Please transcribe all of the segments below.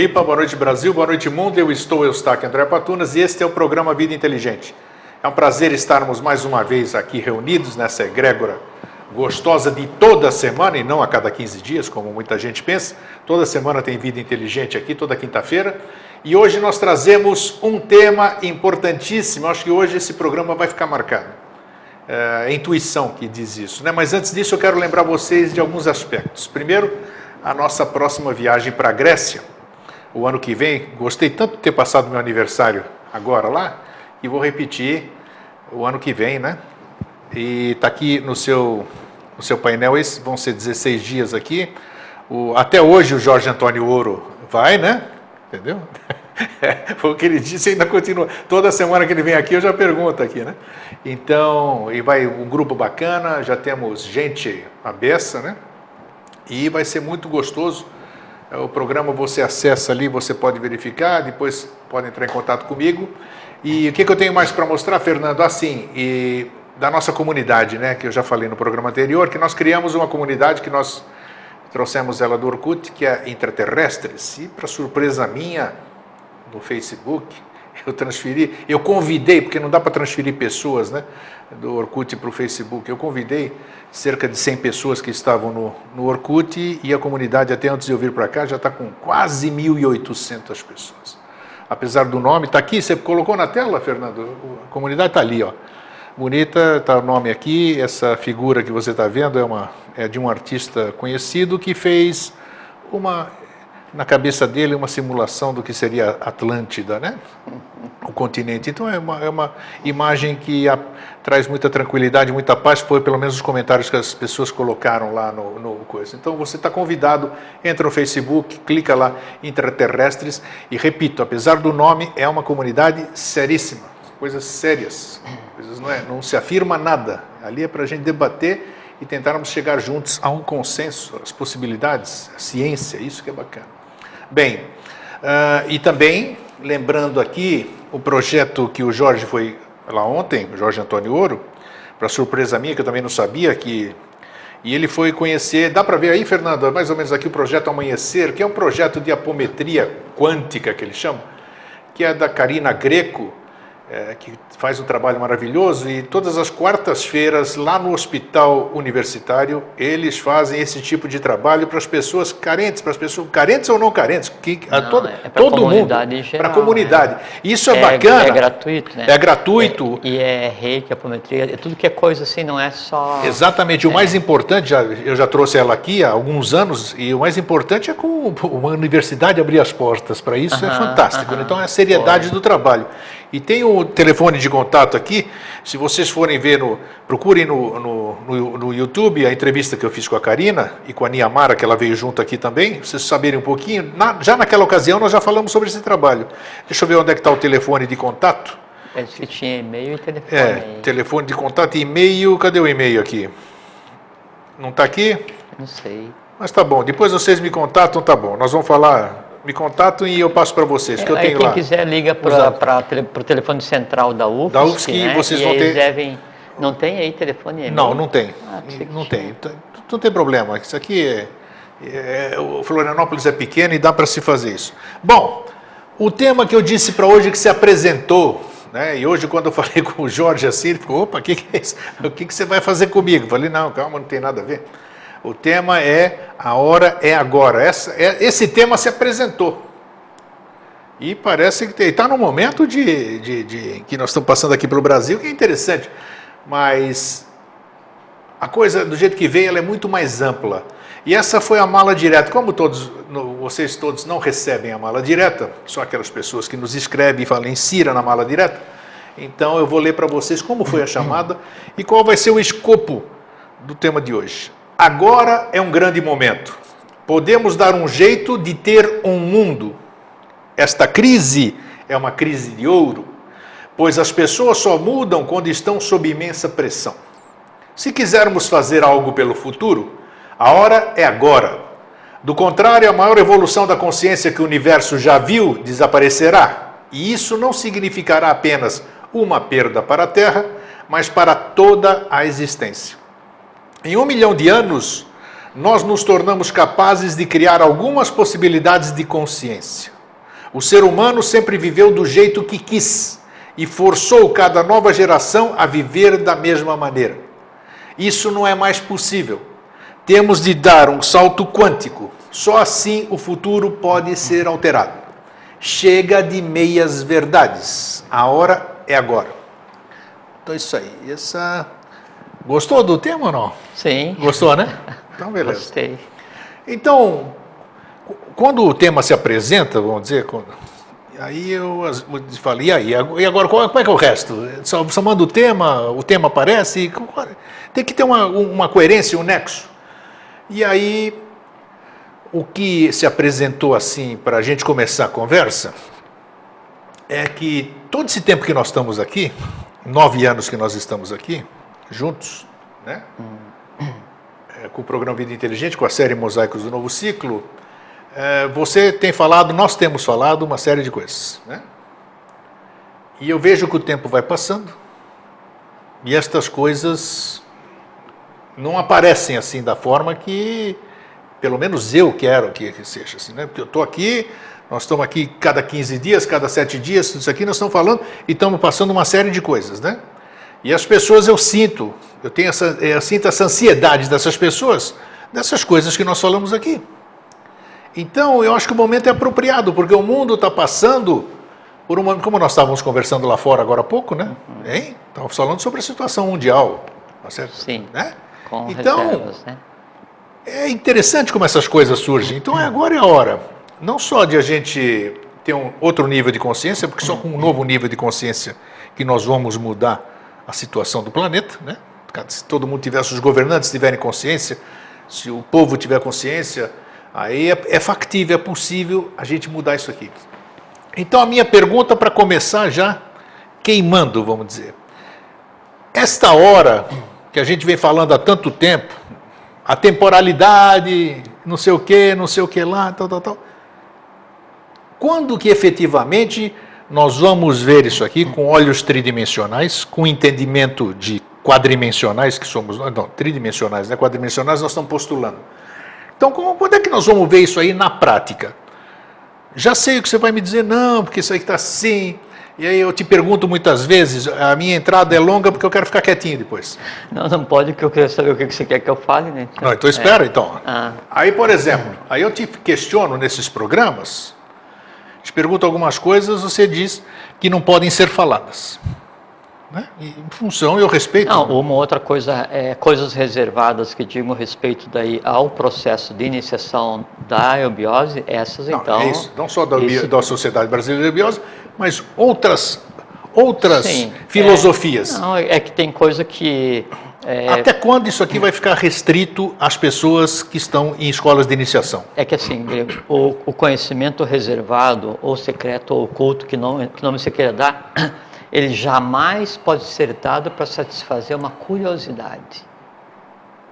Floripa. Boa noite, Brasil. Boa noite, mundo. Eu estou, Eustáquio André Patunas e este é o programa Vida Inteligente. É um prazer estarmos mais uma vez aqui reunidos nessa egrégora gostosa de toda semana e não a cada 15 dias, como muita gente pensa. Toda semana tem Vida Inteligente aqui, toda quinta-feira. E hoje nós trazemos um tema importantíssimo. Acho que hoje esse programa vai ficar marcado. É a intuição que diz isso. Né? Mas antes disso, eu quero lembrar vocês de alguns aspectos. Primeiro, a nossa próxima viagem para a Grécia, o ano que vem. Gostei tanto de ter passado meu aniversário agora lá, e vou repetir o ano que vem, né? E está aqui no seu, no seu painel, esses vão ser 16 dias aqui. O, até hoje o Jorge Antônio Ouro vai, né? Entendeu? Foi o que ele disse ainda continua. Toda semana que ele vem aqui eu já pergunto aqui, né? Então, e vai um grupo bacana, já temos gente à beça, né? E vai ser muito gostoso. É, o programa você acessa ali, você pode verificar, depois pode entrar em contato comigo. E o que, que eu tenho mais para mostrar, Fernando? Assim, e da nossa comunidade, né, que eu já falei no programa anterior, que nós criamos uma comunidade que nós trouxemos ela do Orkut, que é Intraterrestres. E, para surpresa minha, no Facebook, eu transferi, eu convidei, porque não dá para transferir pessoas, né, do Orkut para o Facebook, eu convidei cerca de 100 pessoas que estavam no, no Orkut e a comunidade, até antes de eu vir para cá, já está com quase 1.800 pessoas. Apesar do nome, está aqui, você colocou na tela, Fernando? A comunidade está ali, ó. Bonita, está o nome aqui, essa figura que você está vendo é, uma, é de um artista conhecido que fez uma na cabeça dele uma simulação do que seria Atlântida, né? O continente. Então é uma, é uma imagem que a, traz muita tranquilidade, muita paz. Foi pelo menos os comentários que as pessoas colocaram lá no, no coisa. Então você está convidado, entra no Facebook, clica lá Intraterrestres e repito, apesar do nome, é uma comunidade seríssima, coisas sérias, coisas não é, não se afirma nada. Ali é para a gente debater e tentarmos chegar juntos a um consenso, as possibilidades, a ciência, isso que é bacana. Bem, uh, e também lembrando aqui o projeto que o Jorge foi lá ontem, o Jorge Antônio Ouro, para surpresa minha, que eu também não sabia, que e ele foi conhecer, dá para ver aí, Fernando, é mais ou menos aqui o projeto Amanhecer, que é um projeto de apometria quântica, que eles chamam, que é da Karina Greco, é, que faz um trabalho maravilhoso e todas as quartas-feiras lá no hospital universitário eles fazem esse tipo de trabalho para as pessoas carentes, para as pessoas carentes ou não carentes, que não, a todo, é todo mundo, para a comunidade. Né? Isso é, é, bacana. É gratuito, né? É gratuito. É, e é reiki, apometria, é tudo que é coisa assim, não é só. Exatamente. O mais importante, já, eu já trouxe ela aqui há alguns anos e o mais importante é como uma universidade abrir as portas para isso uh -huh, é fantástico. Uh -huh. Então é a seriedade Pô. do trabalho. E tem o telefone de contato aqui, se vocês forem ver, no, procurem no, no, no, no YouTube a entrevista que eu fiz com a Karina e com a Niamara, que ela veio junto aqui também, vocês saberem um pouquinho. Na, já naquela ocasião nós já falamos sobre esse trabalho. Deixa eu ver onde é que está o telefone de contato. É que tinha e-mail e telefone. É, telefone de contato e e-mail. Cadê o e-mail aqui? Não está aqui? Não sei. Mas tá bom, depois vocês me contatam, tá bom. Nós vamos falar me contatam e eu passo para vocês, que eu tenho quem lá. Quem quiser liga para o telefone central da UFSC, da UFSC né? vocês e vão ter... devem... Não tem aí telefone? É não, não tem. Ah, não tem. Não tem problema. Isso aqui é, é, o Florianópolis é pequeno e dá para se fazer isso. Bom, o tema que eu disse para hoje que se apresentou, né? E hoje quando eu falei com o Jorge assim, ele ficou, opa, o que, que é isso? O que, que você vai fazer comigo? Eu falei, não, calma, não tem nada a ver. O tema é a hora é agora. Essa, é, esse tema se apresentou. E parece que está no momento de, de, de, que nós estamos passando aqui pelo Brasil, que é interessante. Mas a coisa, do jeito que veio, ela é muito mais ampla. E essa foi a mala direta. Como todos, vocês todos não recebem a mala direta, só aquelas pessoas que nos escrevem e falam insira na mala direta, então eu vou ler para vocês como foi a chamada e qual vai ser o escopo do tema de hoje. Agora é um grande momento. Podemos dar um jeito de ter um mundo esta crise é uma crise de ouro, pois as pessoas só mudam quando estão sob imensa pressão. Se quisermos fazer algo pelo futuro, a hora é agora. Do contrário, a maior evolução da consciência que o universo já viu desaparecerá. E isso não significará apenas uma perda para a Terra, mas para toda a existência. Em um milhão de anos, nós nos tornamos capazes de criar algumas possibilidades de consciência. O ser humano sempre viveu do jeito que quis e forçou cada nova geração a viver da mesma maneira. Isso não é mais possível. Temos de dar um salto quântico. Só assim o futuro pode ser alterado. Chega de meias verdades. A hora é agora. Então é isso aí. Essa Gostou do tema ou não? Sim. Gostou, né? Então beleza. Gostei. Então, quando o tema se apresenta, vamos dizer, quando, aí eu falei, e aí? E agora, como é que é o resto? Só, só manda o tema, o tema aparece, tem que ter uma, uma coerência, um nexo. E aí, o que se apresentou assim para a gente começar a conversa é que todo esse tempo que nós estamos aqui, nove anos que nós estamos aqui, juntos, né? É, com o programa Vida Inteligente, com a série Mosaicos do Novo Ciclo, é, você tem falado, nós temos falado uma série de coisas, né? E eu vejo que o tempo vai passando e estas coisas não aparecem assim da forma que, pelo menos eu quero que seja assim, né? Porque eu estou aqui, nós estamos aqui cada 15 dias, cada 7 dias, isso aqui nós estamos falando e estamos passando uma série de coisas, né? E as pessoas eu sinto, eu tenho essa, eu sinto essa ansiedade dessas pessoas, dessas coisas que nós falamos aqui. Então, eu acho que o momento é apropriado, porque o mundo está passando por uma. Como nós estávamos conversando lá fora agora há pouco, né? Hein? Estávamos falando sobre a situação mundial. Tá certo? Sim. Né? Com então, reservas, né? é interessante como essas coisas surgem. Então, é agora é a hora. Não só de a gente ter um outro nível de consciência, porque só com um novo nível de consciência que nós vamos mudar a situação do planeta, né? Se todo mundo tiver, se os governantes tiverem consciência, se o povo tiver consciência, aí é, é factível, é possível a gente mudar isso aqui. Então a minha pergunta para começar já queimando, vamos dizer. Esta hora que a gente vem falando há tanto tempo, a temporalidade, não sei o que, não sei o que lá, tal, tal, tal. Quando que efetivamente nós vamos ver isso aqui com olhos tridimensionais, com entendimento de quadrimensionais, que somos, não, tridimensionais, né? quadrimensionais nós estamos postulando. Então, como, quando é que nós vamos ver isso aí na prática? Já sei o que você vai me dizer, não, porque isso aí está assim. E aí eu te pergunto muitas vezes, a minha entrada é longa porque eu quero ficar quietinho depois. Não, não pode, porque eu quero saber o que você quer que eu fale, né? Não, então espera, é. então. Ah. Aí, por exemplo, aí eu te questiono nesses programas, te pergunto algumas coisas, você diz que não podem ser faladas. Né? E, em função, eu respeito. Não, uma outra coisa é coisas reservadas que digam respeito daí ao processo de iniciação da eubiose, essas não, então. É isso, não só da, isso... da Sociedade Brasileira de Eubiose, mas outras, outras Sim, filosofias. É, não, é que tem coisa que é... Até quando isso aqui vai ficar restrito às pessoas que estão em escolas de iniciação? É que assim, o, o conhecimento reservado, ou secreto, ou oculto, que não, que não se queira dar, ele jamais pode ser dado para satisfazer uma curiosidade.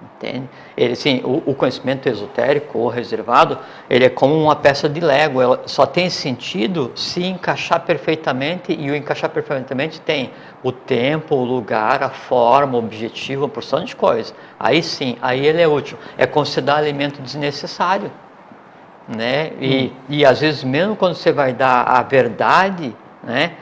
Entende? Ele, sim, o, o, conhecimento esotérico ou reservado, ele é como uma peça de Lego, ela só tem sentido se encaixar perfeitamente, e o encaixar perfeitamente tem o tempo, o lugar, a forma, o objetivo, uma porção de coisas. Aí sim, aí ele é útil. É considerar alimento desnecessário. Né? E, hum. e às vezes, mesmo quando você vai dar a verdade, né?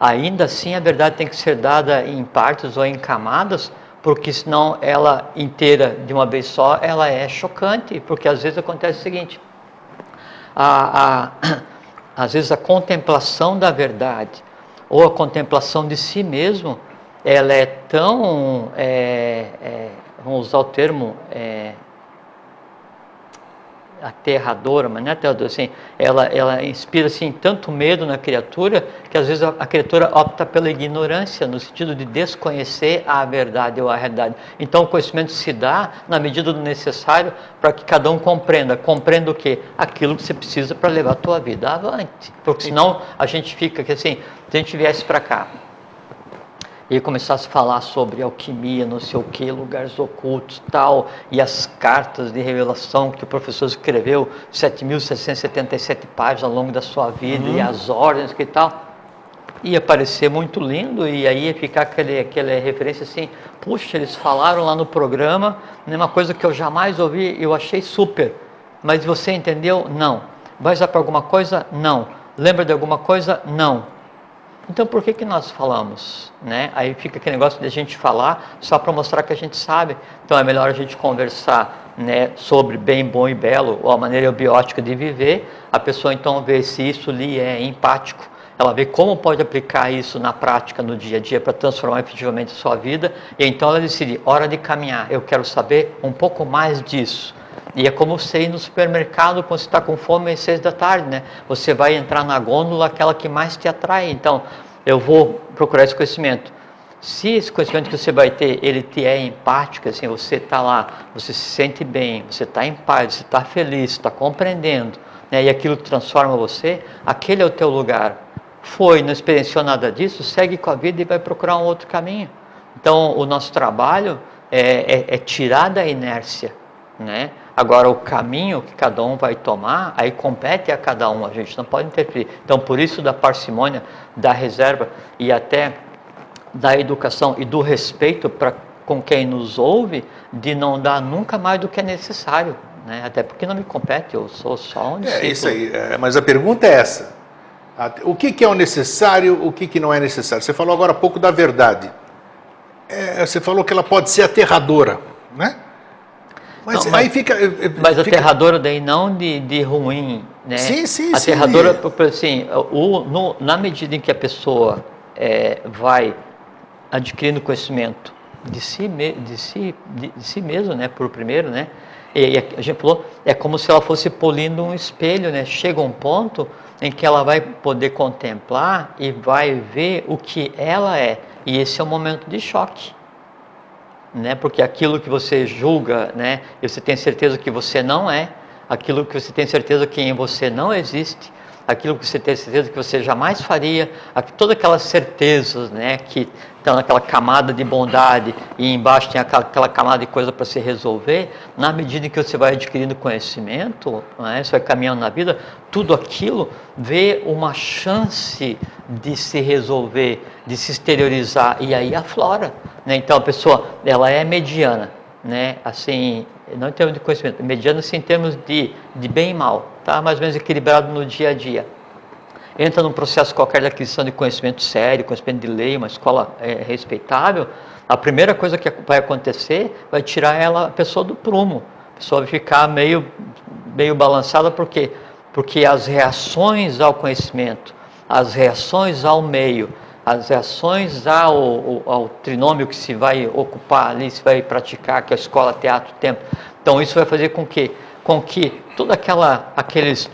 ainda assim a verdade tem que ser dada em partes ou em camadas porque senão ela inteira de uma vez só, ela é chocante, porque às vezes acontece o seguinte, a, a, às vezes a contemplação da verdade, ou a contemplação de si mesmo, ela é tão, é, é, vamos usar o termo, é, aterradora, mas não é aterradora, assim, ela, ela inspira assim, tanto medo na criatura que às vezes a, a, criatura opta pela ignorância, no sentido de desconhecer a verdade ou a realidade. Então o conhecimento se dá na medida do necessário para que cada um compreenda. Compreenda o quê? Aquilo que você precisa para levar a tua vida avante. Porque senão a gente fica que assim, se a gente viesse para cá, e começasse a falar sobre alquimia, não sei o que, lugares ocultos tal, e as cartas de revelação que o professor escreveu, 7.777 páginas ao longo da sua vida, uhum. e as ordens que tal. ia parecer muito lindo e aí ia ficar aquele, aquela referência assim, puxa, eles falaram lá no programa, né, uma coisa que eu jamais ouvi, eu achei super. Mas você entendeu? Não. Vai usar para alguma coisa? Não. Lembra de alguma coisa? Não. Então por que, que nós falamos? Né? Aí fica aquele negócio de a gente falar só para mostrar que a gente sabe. Então é melhor a gente conversar né, sobre bem, bom e belo, ou a maneira biótica de viver. A pessoa então vê se isso lhe é empático, ela vê como pode aplicar isso na prática, no dia a dia, para transformar efetivamente a sua vida. E então ela decide, hora de caminhar, eu quero saber um pouco mais disso. E é como você ir no supermercado quando você está com fome às seis da tarde, né? Você vai entrar na gôndola, aquela que mais te atrai. Então, eu vou procurar esse conhecimento. Se esse conhecimento que você vai ter, ele te é empático, assim, você está lá, você se sente bem, você está em paz, você está feliz, está compreendendo, né? e aquilo transforma você, aquele é o teu lugar. Foi, não experienciou nada disso, segue com a vida e vai procurar um outro caminho. Então, o nosso trabalho é, é, é tirar da inércia, né? Agora, o caminho que cada um vai tomar, aí compete a cada um, a gente não pode interferir. Então, por isso, da parcimônia, da reserva e até da educação e do respeito para com quem nos ouve, de não dar nunca mais do que é necessário. Né? Até porque não me compete, eu sou só um discípulo. É isso aí, é, mas a pergunta é essa. O que, que é o necessário, o que, que não é necessário? Você falou agora há pouco da verdade. É, você falou que ela pode ser aterradora, né? Mas não, aí mas, fica. Eh, eh, mas fica... aterradora daí não de, de ruim, né? Sim, sim, aterradora, sim. assim, o, no, na medida em que a pessoa é, vai adquirindo conhecimento de si, de si, de, de si mesmo, né? Por primeiro, né? E, e a gente falou, é como se ela fosse polindo um espelho, né? Chega um ponto em que ela vai poder contemplar e vai ver o que ela é. E esse é o momento de choque né? Porque aquilo que você julga, né? Você tem certeza que você não é, aquilo que você tem certeza que em você não existe, aquilo que você tem certeza que você jamais faria, todas aquelas certezas, né? Que estão naquela camada de bondade e embaixo tem aquela, aquela camada de coisa para se resolver. Na medida em que você vai adquirindo conhecimento, né? Você vai caminhando na vida, tudo aquilo vê uma chance de se resolver, de se exteriorizar e aí aflora. Né? Então a pessoa ela é mediana, né? assim, não em termos de conhecimento, mediana assim, em termos de, de bem e mal, tá? mais ou menos equilibrado no dia a dia. Entra num processo qualquer de aquisição de conhecimento sério, conhecimento de lei, uma escola é, respeitável, a primeira coisa que vai acontecer vai tirar ela, a pessoa do prumo. A pessoa vai ficar meio, meio balançada, por quê? Porque as reações ao conhecimento, as reações ao meio, as reações ao, ao, trinômio que se vai ocupar ali, se vai praticar, que é a escola, teatro, tempo. Então isso vai fazer com que, com que todos aqueles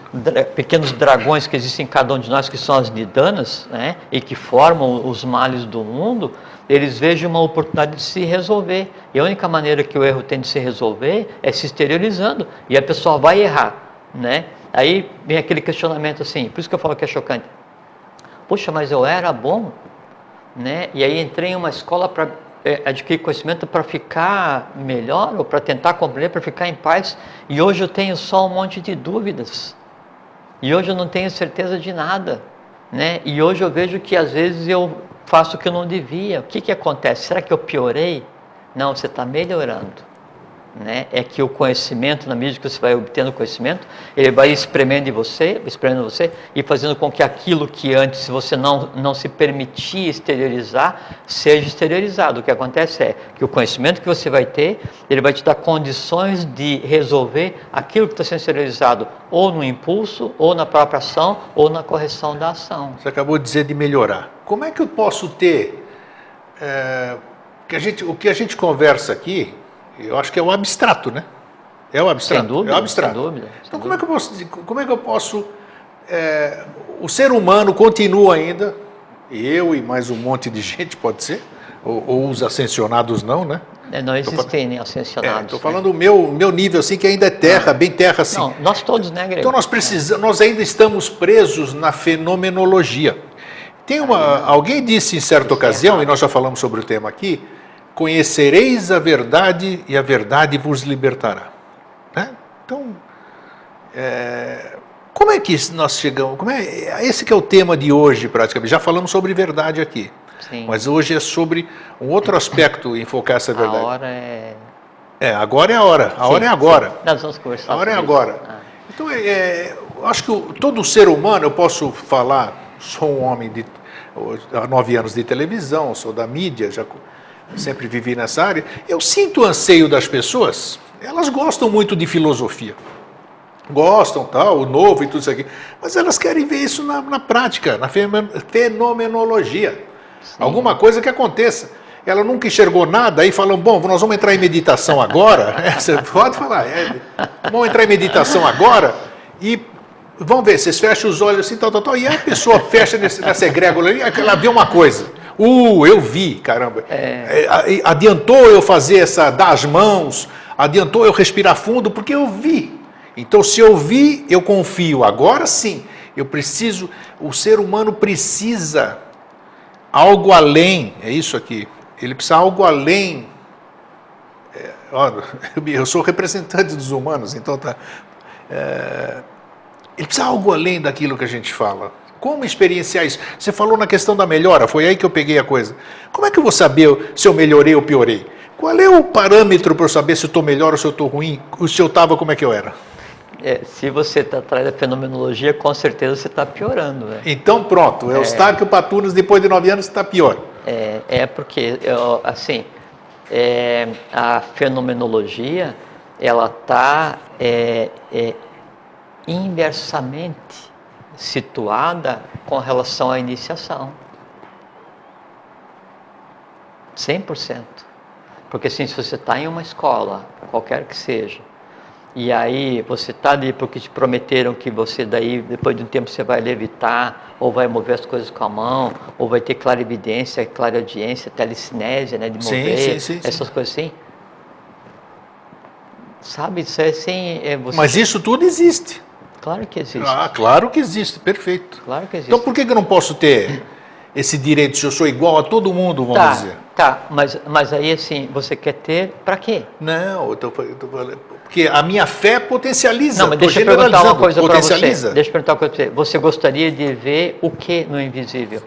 pequenos dragões que existem em cada um de nós, que são as nidanas, né, e que formam os males do mundo, eles vejam uma oportunidade de se resolver. E a única maneira que o erro tem de se resolver é se exteriorizando. E a pessoa vai errar, né? Aí vem aquele questionamento assim, por isso que eu falo que é chocante Poxa, mas eu era bom, né? E aí entrei em uma escola para é, adquirir conhecimento para ficar melhor ou para tentar compreender, para ficar em paz. E hoje eu tenho só um monte de dúvidas. E hoje eu não tenho certeza de nada, né? E hoje eu vejo que às vezes eu faço o que eu não devia. O que que acontece? Será que eu piorei? Não, você está melhorando né, é que o conhecimento, na medida que você vai obtendo conhecimento, ele vai espremendo em você, espremendo você e fazendo com que aquilo que antes você não, não se permitia exteriorizar, seja exteriorizado. O que acontece é que o conhecimento que você vai ter, ele vai te dar condições de resolver aquilo que está sendo exteriorizado, ou no impulso, ou na própria ação, ou na correção da ação. Você acabou de dizer de melhorar. Como é que eu posso ter... É, que a gente, o que a gente conversa aqui, eu acho que é o abstrato, né? É o abstrato. Sem dúvida, é o abstrato. Sem dúvida, sem então, como é que eu posso, como é que eu posso é, o ser humano continua ainda, eu e mais um monte de gente, pode ser, ou, ou os ascensionados não, né? É, não existem nem ascensionados. Estou é, falando o meu, meu nível, assim, que ainda é terra, bem terra, assim. Não, nós todos, né, Greg? Então nós precisamos, nós ainda estamos presos na fenomenologia. Tem uma, alguém disse em certa ocasião, e nós já falamos sobre o tema aqui, conhecereis a verdade e a verdade vos libertará. Né? Então, é, Como é que nós chegamos? Como é, esse que é o tema de hoje, praticamente. Já falamos sobre verdade aqui. Sim. Mas hoje é sobre um outro aspecto enfocar essa verdade. A hora é. É, agora é a hora. A sim, hora é agora. Sim. Nós vamos conversar. A hora é agora. Ah. Então, é, é, eu acho que o, todo ser humano, eu posso falar, sou um homem de há nove anos de televisão, sou da mídia, já sempre vivi nessa área. Eu sinto o anseio das pessoas. Elas gostam muito de filosofia gostam, tal, o novo e tudo isso aqui, mas elas querem ver isso na, na prática, na fenomenologia. Sim. Alguma coisa que aconteça. Ela nunca enxergou nada, aí falam, bom, nós vamos entrar em meditação agora. É, você pode falar, é, vamos entrar em meditação agora e vamos ver, vocês fecham os olhos assim, tal, tal, tal, e a pessoa fecha nesse, nessa egrégora ali, ela vê uma coisa. Uh, eu vi, caramba. É. é adiantou eu fazer essa, dar as mãos, adiantou eu respirar fundo, porque eu vi. Então, se eu vi, eu confio. Agora sim, eu preciso, o ser humano precisa algo além, é isso aqui, ele precisa algo além. É, ó, eu sou representante dos humanos, então tá. É, ele precisa algo além daquilo que a gente fala. Como experienciar isso? Você falou na questão da melhora, foi aí que eu peguei a coisa. Como é que eu vou saber se eu melhorei ou piorei? Qual é o parâmetro para eu saber se eu estou melhor ou se eu estou ruim? Se eu estava, como é que eu era? É, se você está atrás da fenomenologia, com certeza você está piorando. Né? Então pronto, é, o Stark Patunas, depois de nove anos, está pior. É, é porque, eu, assim, é, a fenomenologia, ela está é, é, inversamente situada com relação à iniciação. 100%. Porque assim, se você está em uma escola, qualquer que seja, e aí você está ali porque te prometeram que você daí, depois de um tempo, você vai levitar, ou vai mover as coisas com a mão, ou vai ter clarividência, clareaudiência, telecinésia, né, de mover, sim, sim, sim, essas coisas assim. Sabe, isso é assim... É você... Mas isso tudo existe. Claro que existe. Ah, claro que existe, perfeito. Claro que existe. Então por que eu não posso ter esse direito se eu sou igual a todo mundo, vamos tá, dizer? Tá, mas, mas aí assim, você quer ter para quê? Não, eu tô, eu tô falando porque a minha fé potencializa. Não, mas deixa eu perguntar uma coisa para você. Deixa eu perguntar uma coisa para você. Você gostaria de ver o que no invisível?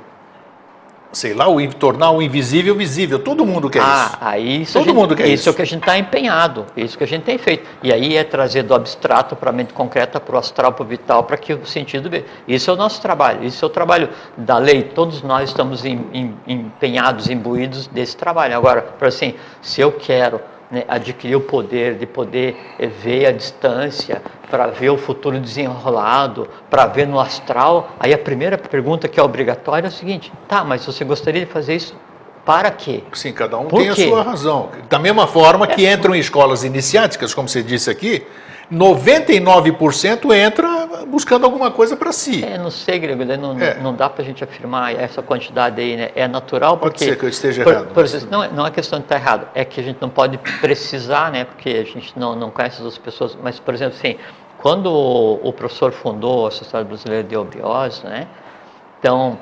Sei lá, o, tornar o invisível visível. Todo mundo quer ah, isso. Aí isso Todo gente, mundo quer isso. Isso é o que a gente está empenhado. Isso que a gente tem feito. E aí é trazer do abstrato para a mente concreta, para o astral, para o vital, para que o sentido veja. Isso é o nosso trabalho. Isso é o trabalho da lei. Todos nós estamos em, em, empenhados, imbuídos desse trabalho. Agora, para assim, se eu quero né, adquirir o poder de poder ver a distância, para ver o futuro desenrolado, para ver no astral, aí a primeira pergunta que é obrigatória é o seguinte: tá, mas você gostaria de fazer isso para quê? Sim, cada um Por tem quê? a sua razão. Da mesma forma que é. entram em escolas iniciáticas, como você disse aqui, 99% entra buscando alguma coisa para si. É, não sei, Grego, não, é. não dá para a gente afirmar essa quantidade aí, né? É natural porque... Pode ser que eu esteja por, errado. Por, mas... não, é, não é questão de estar errado, é que a gente não pode precisar, né? Porque a gente não, não conhece as outras pessoas, mas, por exemplo, assim, quando o, o professor fundou a Sociedade Brasileira de Obiose, né? Então,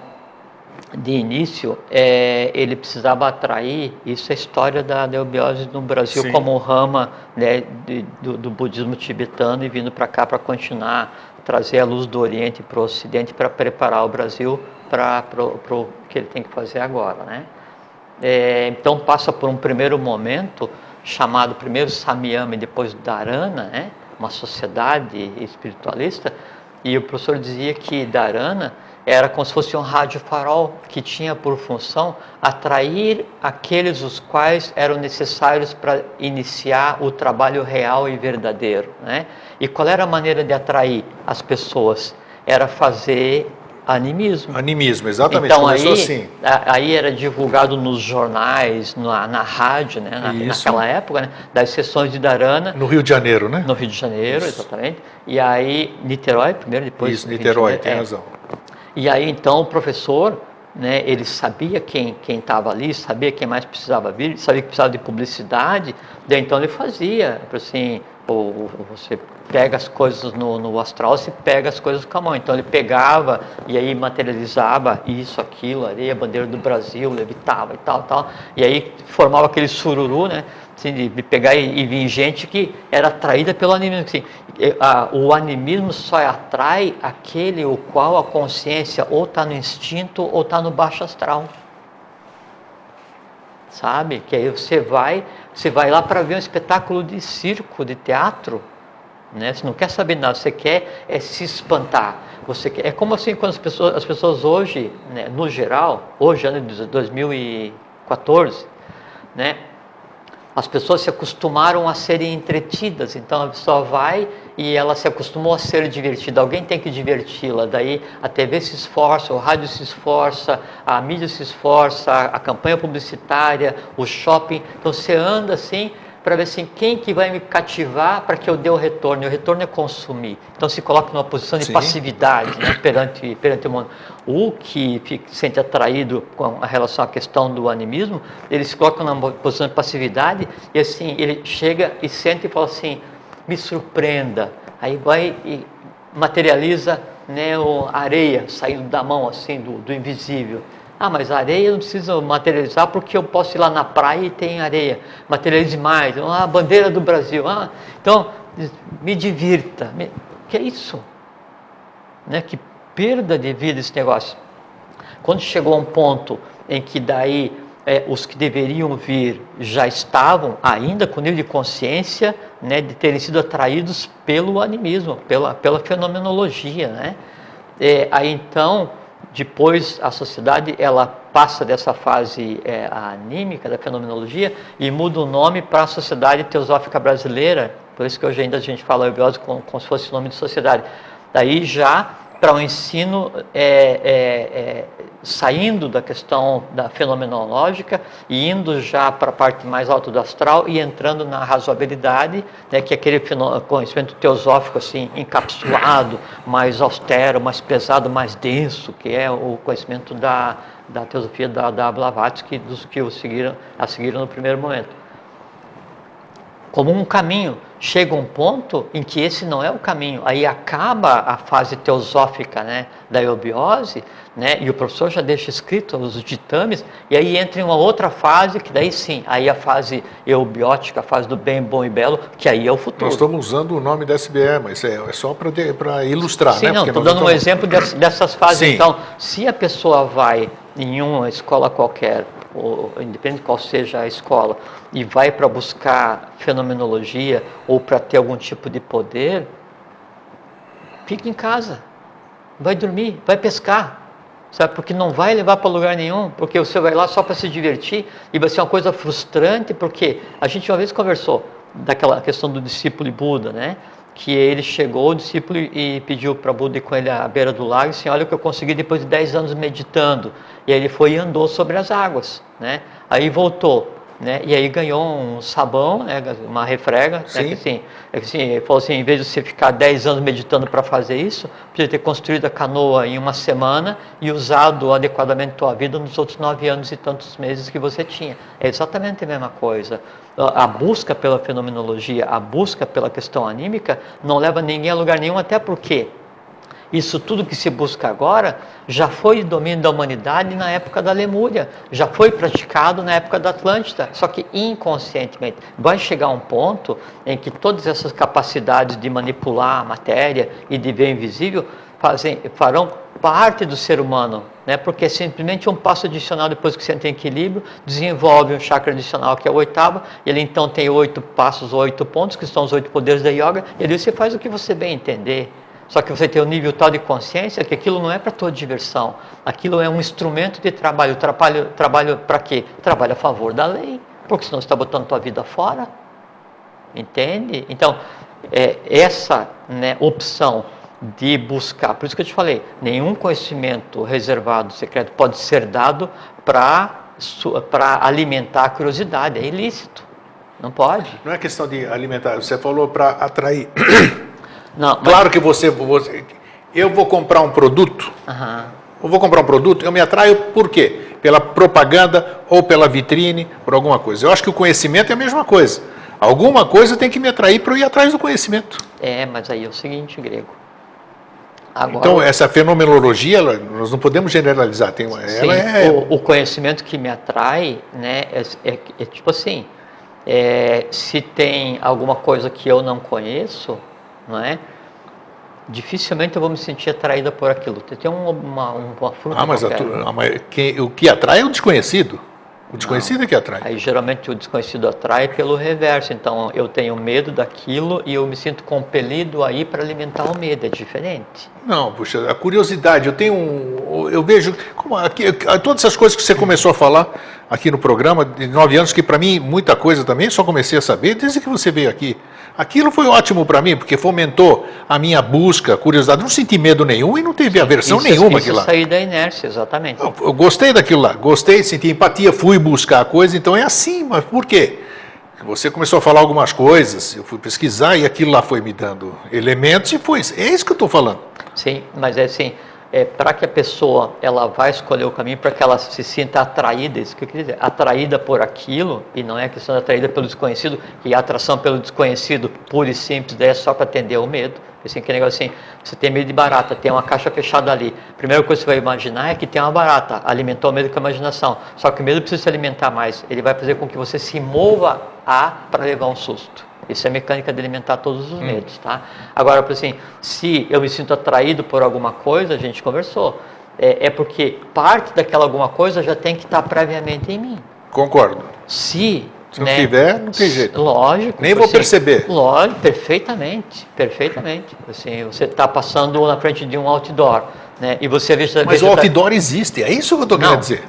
de início, é, ele precisava atrair, isso é a história da neobiose no Brasil Sim. como rama né, de, do, do, budismo tibetano e vindo para cá para continuar, trazer a luz do Oriente para o Ocidente para preparar o Brasil para o que ele tem que fazer agora. Né? É, então passa por um primeiro momento chamado primeiro Samyama e depois Dharana, né? uma sociedade espiritualista, e o professor dizia que Dharana era como se fosse um rádio farol que tinha por função atrair aqueles os quais eram necessários para iniciar o trabalho real e verdadeiro. Né? E qual era a maneira de atrair as pessoas? Era fazer animismo. Animismo, exatamente. Então Começou aí, assim. aí era divulgado nos jornais, na, na rádio, né? Na, naquela época, né? das sessões de Darana. No Rio de Janeiro, né? No Rio de Janeiro, Isso. exatamente. E aí, Niterói primeiro, depois... Isso, Niterói, tem é. E aí então o professor, né, ele sabia quem estava ali, sabia quem mais precisava vir, sabia que precisava de publicidade, daí então ele fazia, assim, ou você pega as coisas no, no astral, se pega as coisas com a mão. Então ele pegava e aí materializava isso, aquilo, areia, bandeira do Brasil, levitava e tal, tal. E aí formava aquele sururu, né? Assim, de, pegar e, e vir gente que era atraída pelo animismo. Assim, a, o animismo só atrai aquele o qual a consciência ou está no instinto ou está no baixo astral sabe? Que aí você vai, você vai lá para ver um espetáculo de circo, de teatro, né? Você não quer saber nada, você quer é se espantar. Você quer, é como assim quando as pessoas, as pessoas hoje, né, no geral, hoje ano de 2014, né? As pessoas se acostumaram a serem entretidas, então a pessoa vai e ela se acostumou a ser divertida. Alguém tem que diverti-la. Daí a TV se esforça, o rádio se esforça, a mídia se esforça, a campanha publicitária, o shopping. Então você anda assim para ver assim, quem que vai me cativar para que eu dê o retorno. E o retorno é consumir. Então se coloca numa posição de Sim. passividade né, perante, perante o mundo. O que fica, sente atraído com a relação à questão do animismo, ele se coloca numa posição de passividade e assim, ele chega e sente e fala assim, me surpreenda. Aí vai e materializa né, a areia saindo da mão assim do, do invisível. Ah, mas areia não precisa materializar porque eu posso ir lá na praia e tem areia. Materialize mais. Ah, a bandeira do Brasil. Ah, então, me divirta. Me... Que é isso? Né? Que perda de vida esse negócio. Quando chegou a um ponto em que daí é, os que deveriam vir já estavam ainda com nível de consciência né, de terem sido atraídos pelo animismo, pela, pela fenomenologia. Né? É, aí então depois a sociedade ela passa dessa fase é, anímica da fenomenologia e muda o nome para a Sociedade Teosófica Brasileira, por isso que hoje ainda a gente fala eubiose como, como se fosse o nome de sociedade. Daí já para o um ensino é, é, é, saindo da questão da fenomenológica e indo já para a parte mais alta do astral e entrando na razoabilidade, né, que é aquele conhecimento teosófico assim encapsulado, mais austero, mais pesado, mais denso, que é o conhecimento da, da teosofia da, da Blavatsky, dos que o seguiram, a seguiram no primeiro momento como um caminho. Chega um ponto em que esse não é o caminho. Aí acaba a fase teosófica né, da eubiose, né, e o professor já deixa escrito os ditames, e aí entra em uma outra fase, que daí sim, aí a fase eubiótica, a fase do bem, bom e belo, que aí é o futuro. Nós estamos usando o nome da SBE, mas é, é só para ilustrar, sim, né? não, estou dando estamos... um exemplo dessas fases. Sim. Então, se a pessoa vai em uma escola qualquer ou independente de qual seja a escola, e vai para buscar fenomenologia ou para ter algum tipo de poder, fique em casa, vai dormir, vai pescar, sabe? Porque não vai levar para lugar nenhum, porque você vai lá só para se divertir e vai ser uma coisa frustrante, porque a gente uma vez conversou daquela questão do discípulo e Buda, né? Que ele chegou, o discípulo, e pediu para Buda ir com ele à beira do lago, assim, olha o que eu consegui depois de 10 anos meditando. E aí ele foi e andou sobre as águas, né? Aí voltou, né? E aí ganhou um sabão, né? uma refrega, Sim. Né? assim, assim, ele falou assim, em vez de você ficar 10 anos meditando para fazer isso, podia ter construído a canoa em uma semana e usado adequadamente a tua vida nos outros nove anos e tantos meses que você tinha. É exatamente a mesma coisa a busca pela fenomenologia, a busca pela questão anímica, não leva ninguém a lugar nenhum, até porque isso tudo que se busca agora já foi domínio da humanidade na época da Lemúria, já foi praticado na época da Atlântida, só que inconscientemente. Vai chegar um ponto em que todas essas capacidades de manipular a matéria e de ver invisível fazem, farão parte do ser humano, né? porque é simplesmente um passo adicional depois que você entra em equilíbrio, desenvolve um chakra adicional que é o oitavo, ele então tem oito passos, oito pontos, que são os oito poderes da yoga, e ali você faz o que você bem entender. Só que você tem um nível tal de consciência que aquilo não é para tua diversão, aquilo é um instrumento de trabalho. Trabalho, trabalho para quê? Trabalho a favor da lei, porque senão você está botando tua vida fora. Entende? Então, é, essa né, opção de buscar. Por isso que eu te falei, nenhum conhecimento reservado, secreto, pode ser dado para alimentar a curiosidade. É ilícito. Não pode. Não é questão de alimentar. Você falou para atrair. Não, mas... Claro que você, você, Eu vou comprar um produto. Uhum. Eu vou comprar um produto, eu me atraio por quê? Pela propaganda ou pela vitrine, por alguma coisa. Eu acho que o conhecimento é a mesma coisa. Alguma coisa tem que me atrair para eu ir atrás do conhecimento. É, mas aí é o seguinte, grego. Agora, então, essa fenomenologia, ela, nós não podemos generalizar. Tem, uma, sim, ela é... o, o, conhecimento que me atrai, né, é, é, é tipo assim, é, se tem alguma coisa que eu não conheço, não é? dificilmente eu vou me sentir atraída por aquilo. Tem uma, uma, uma fruta Ah, mas, tu, ah, mas quem, o que atrai é o desconhecido. O desconhecido Não. é que atrai. Aí geralmente o desconhecido atrai pelo reverso. Então eu tenho medo daquilo e eu me sinto compelido aí para alimentar o medo. É diferente. Não, puxa, a curiosidade. Eu tenho um, eu vejo como aqui, todas essas coisas que você começou a falar aqui no programa de nove anos que para mim muita coisa também só comecei a saber desde que você veio aqui. Aquilo foi ótimo para mim, porque fomentou a minha busca, curiosidade. Não senti medo nenhum e não teve aversão isso, nenhuma isso aquilo lá. sair da inércia, exatamente. Eu, eu, gostei daquilo lá, gostei, senti empatia, fui buscar a coisa, então é assim, mas por quê? Você começou a falar algumas coisas, eu fui pesquisar e aquilo lá foi me dando elementos e foi. É isso que eu estou falando. Sim, mas é assim, é, para que a pessoa ela vai escolher o caminho para que ela se sinta atraída, isso que eu queria dizer, atraída por aquilo, e não é questão de atraída pelo desconhecido, que a atração pelo desconhecido, pura e simples, é só para atender o medo. Assim, que negócio assim, você tem medo de barata, tem uma caixa fechada ali. A primeira coisa que você vai imaginar é que tem uma barata, alimentou o medo com a imaginação. Só que o medo precisa se alimentar mais, ele vai fazer com que você se mova a para levar um susto. Isso é mecânica de alimentar todos os hum. medos, tá? Agora, assim, se eu me sinto atraído por alguma coisa, a gente conversou, é, é porque parte daquela alguma coisa já tem que estar previamente em mim. Concordo. Se se não né? tiver, não tem jeito. Lógico. Nem vou assim, perceber. Lógico, perfeitamente, perfeitamente. Assim, você está passando na frente de um outdoor, né? E você vê... Mas o outdoor existe, é isso que eu estou querendo dizer.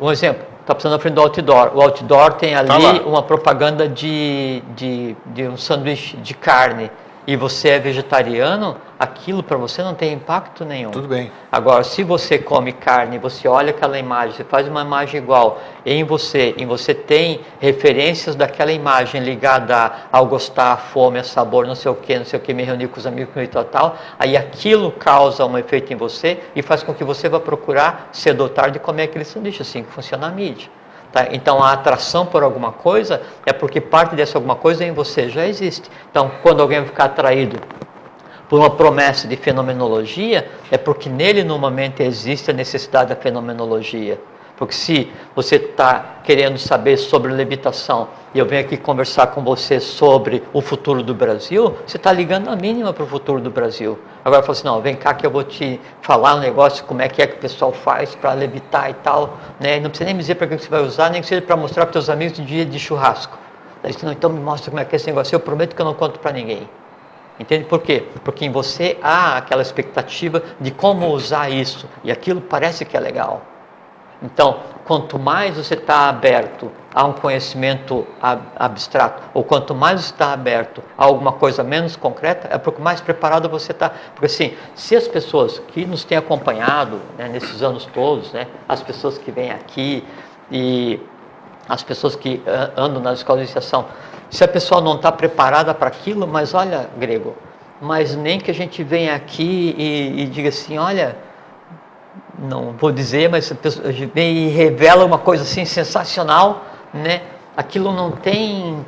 Um exemplo, está passando na frente do outdoor. O outdoor tem tá ali tá uma propaganda de, de, de um sanduíche de carne e você é vegetariano, aquilo para você não tem impacto nenhum. Tudo bem. Agora, se você come carne, você olha aquela imagem, você faz uma imagem igual em você, em você tem referências daquela imagem ligada ao gostar, a fome, a sabor, não sei o que, não sei o que, me reunir com os amigos e tal, tal, aí aquilo causa um efeito em você e faz com que você vá procurar cedo ou tarde comer aquele sanduíche, assim que funciona a mídia. Tá? Então, a atração por alguma coisa é porque parte dessa alguma coisa em você já existe. Então, quando alguém ficar atraído por uma promessa de fenomenologia, é porque nele, normalmente, existe a necessidade da fenomenologia. Porque se você está querendo saber sobre levitação e eu venho aqui conversar com você sobre o futuro do Brasil, você está ligando a mínima para o futuro do Brasil. Agora fala assim, não, vem cá que eu vou te falar um negócio, como é que é que o pessoal faz para levitar e tal. Né? Não precisa nem me dizer para que você vai usar, nem que seja para mostrar para os seus amigos de dia de churrasco. Daí, não, então me mostra como é que é esse negócio. Eu prometo que eu não conto para ninguém. Entende por quê? Porque em você há aquela expectativa de como usar isso. E aquilo parece que é legal. Então, quanto mais você está aberto a um conhecimento abstrato, ou quanto mais está aberto a alguma coisa menos concreta, é porque mais preparado você está. Porque assim, se as pessoas que nos têm acompanhado né, nesses anos todos, né, as pessoas que vêm aqui e as pessoas que andam na escola de iniciação, se a pessoa não está preparada para aquilo, mas olha, grego, mas nem que a gente venha aqui e, e diga assim, olha não vou dizer, mas vem e revela uma coisa assim sensacional, né? Aquilo não tem,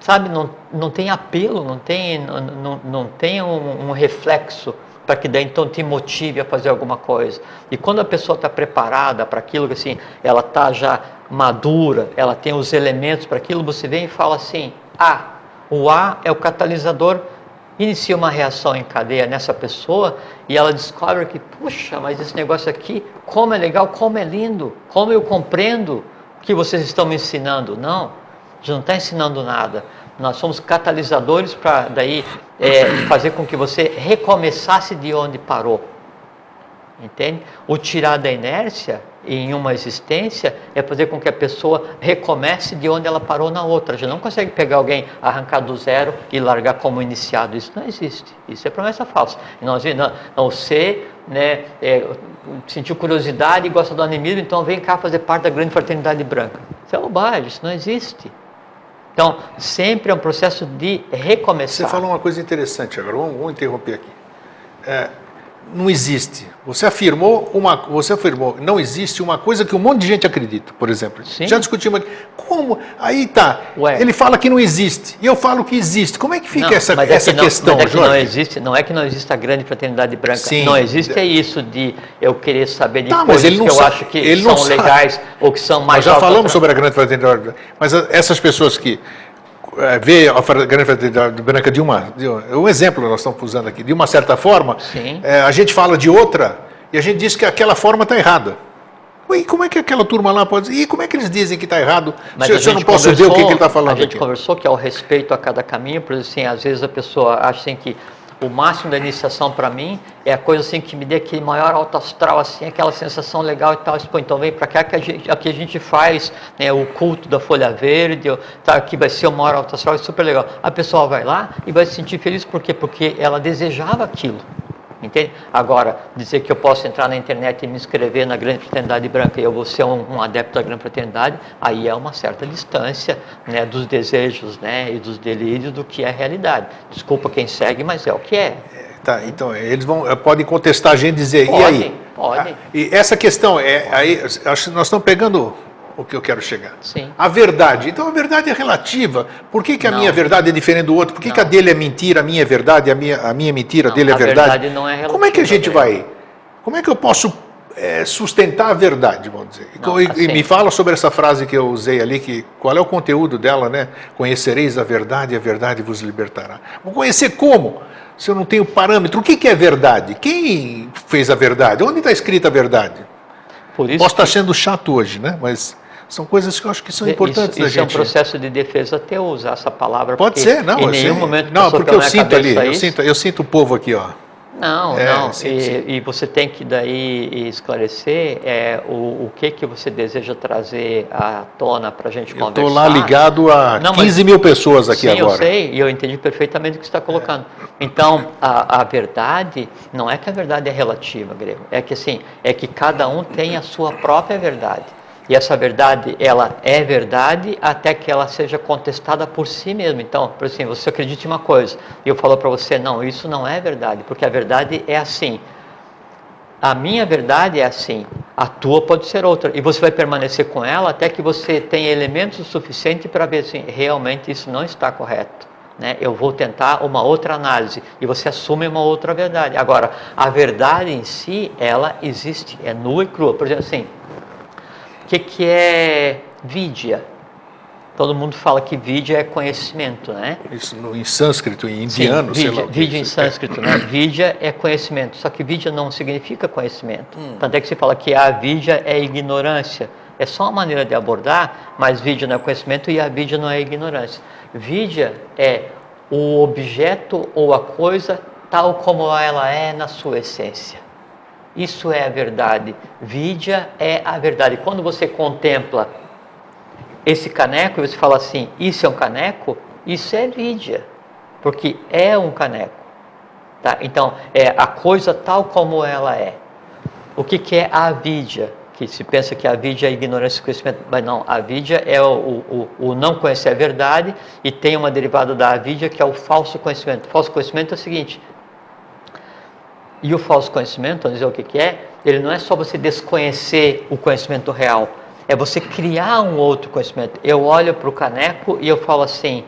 sabe, não, não tem apelo, não tem, não, não, tem um, um reflexo para que daí então te motive a fazer alguma coisa. E quando a pessoa está preparada para aquilo, assim, ela está já madura, ela tem os elementos para aquilo, você vem e fala assim: ah, o A é o catalisador inicia uma reação em cadeia nessa pessoa e ela descobre que, puxa, mas esse negócio aqui, como é legal, como é lindo, como eu compreendo o que vocês estão me ensinando. Não, a gente não está ensinando nada. Nós somos catalisadores para daí é, fazer com que você recomeçasse de onde parou. Entende? O tirar da inércia em uma existência é fazer com que a pessoa recomece de onde ela parou na outra. Gente não consegue pegar alguém, arrancar do zero e largar como iniciado. Isso não existe. Isso é promessa falsa. Nós, não, não, você né, é, sentiu curiosidade e gosta do animismo, então vem cá fazer parte da grande fraternidade branca. Isso é bobagem, isso não existe. Então, sempre é um processo de recomeçar. Você falou uma coisa interessante agora, vamos, vamos interromper aqui. É, não existe. Você afirmou uma, você afirmou, não existe uma coisa que um monte de gente acredita, por exemplo. Sim. Já discutimos aqui. Como? Aí tá. Ué. Ele fala que não existe e eu falo que existe. Como é que fica Não, essa, mas é essa que não- questão, mas é que Jorge? não existe, não é que não existe a grande fraternidade branca. Sim. Não existe é isso de eu querer saber de Tá, mas coisas que eu sabe- acho que são sabe. legais ou que são mais Nós já falamos sobre a grande fraternidade, mas a- essas pessoas que eh, vê a grande fraternidade branca de uma, de um, exemplo nós estamos usando aqui, de uma certa forma, eh, a gente fala de outra e a gente diz que aquela forma está errada. E como é que aquela turma lá pode dizer? E como é que eles dizem que está errado? Mas se, a se eu não posso ver o que, que ele está falando A gente aqui? conversou que é o respeito a cada caminho, por exemplo, assim, às vezes a pessoa acha assim que o máximo da iniciação para mim é a coisa assim que me dê aquele maior alto astral, assim, aquela sensação legal e tal. Pô, então vem para cá que a gente, aqui a gente faz né, o culto da folha verde, tá, aqui vai ser o maior alto astral, é super legal. A pessoa vai lá e vai se sentir feliz, por quê? Porque ela desejava aquilo. Entende? Agora, dizer que eu posso entrar na internet e me inscrever na Grande Fraternidade Branca e eu vou ser um, um adepto da Grande Fraternidade, aí é uma certa distância né, dos desejos né, e dos delírios do que é a realidade. Desculpa quem segue, mas é o que é. Tá, então eles vão, eh, podem contestar a gente e dizer, e Podem, aí? podem. Ah, E essa questão, é, aí, acho que nós estamos pegando o que eu quero chegar. Sim. A verdade. Então a verdade é relativa. Por que, que a Não. minha verdade é diferente do outro? Por que, que a dele é mentira, a minha é verdade, a minha, a minha é mentira, a Não, dele é a verdade? verdade não é Como é que a relativa, gente vai. Como é que eu posso eh, sustentar a verdade, vamos dizer? Não, e, e assim- me fala sobre essa frase que eu usei ali, que qual é o conteúdo dela, né? Conhecereis a verdade e a verdade vos libertará. Vou conhecer como? Se eu não tenho parâmetro. O que, que é verdade? Quem fez a verdade? Onde está escrita a verdade? Por isso Posso estar sendo chato hoje, né? Mas são coisas que eu acho que são importantes isso, isso é um gente. processo de defesa teu usar essa palavra. Pode ser, não. Em nenhum sei. momento não, porque eu sinto ali, eu sinto, eu sinto o povo aqui, ó. Não, É, não. sim, e, sim. e você tem que daí esclarecer é, o, o que que você deseja trazer à tona para a gente Eu conversar. estou lá ligado a Não, mas- 15 mil pessoas aqui Sim, agora. eu sei, e eu entendi perfeitamente o que você está colocando. Então, a, a verdade, não é que a verdade é relativa, Grego, é que assim, é que cada um tem a sua própria verdade. E essa verdade, ela é verdade até que ela seja contestada por si mesma. Então, por assim, você acredita em uma coisa, e eu falo para você, não, isso não é verdade, porque a verdade é assim. A minha verdade é assim, a tua pode ser outra. E você vai permanecer com ela até que você tenha elementos o suficiente para ver assim, realmente isso não está correto. Né? Eu vou tentar uma outra análise e você assume uma outra verdade. Agora, a verdade em si, ela existe, é nua e crua. Por exemplo, assim, o que, que é vidya? Todo mundo fala que vidya é conhecimento, né? Isso no, em sânscrito, em indiano, Sim, sei vidya, lá. o que vidya em é. sânscrito, né? Vidya é conhecimento, só que vidya não significa conhecimento. Hum. Tanto é que se fala que a vidya é ignorância. É só uma maneira de abordar, mas vidya não é conhecimento e a vidya não é ignorância. Vidya é o objeto ou a coisa tal como ela é na sua essência. Isso é a verdade. Vidya é a verdade. Quando você contempla esse caneco e você fala assim, isso é um caneco, isso é vidya, porque é um caneco. Tá? Então, é a coisa tal como ela é. O que, que é a vidya? Que se pensa que a vidya é ignorância e conhecimento, mas não, a vidya é o, o, o não conhecer a verdade e tem uma derivada da avidya que é o falso conhecimento. O falso conhecimento é o seguinte, e o falso conhecimento, vamos dizer o que, que é, ele não é só você desconhecer o conhecimento real, é você criar um outro conhecimento. Eu olho para o caneco e eu falo assim: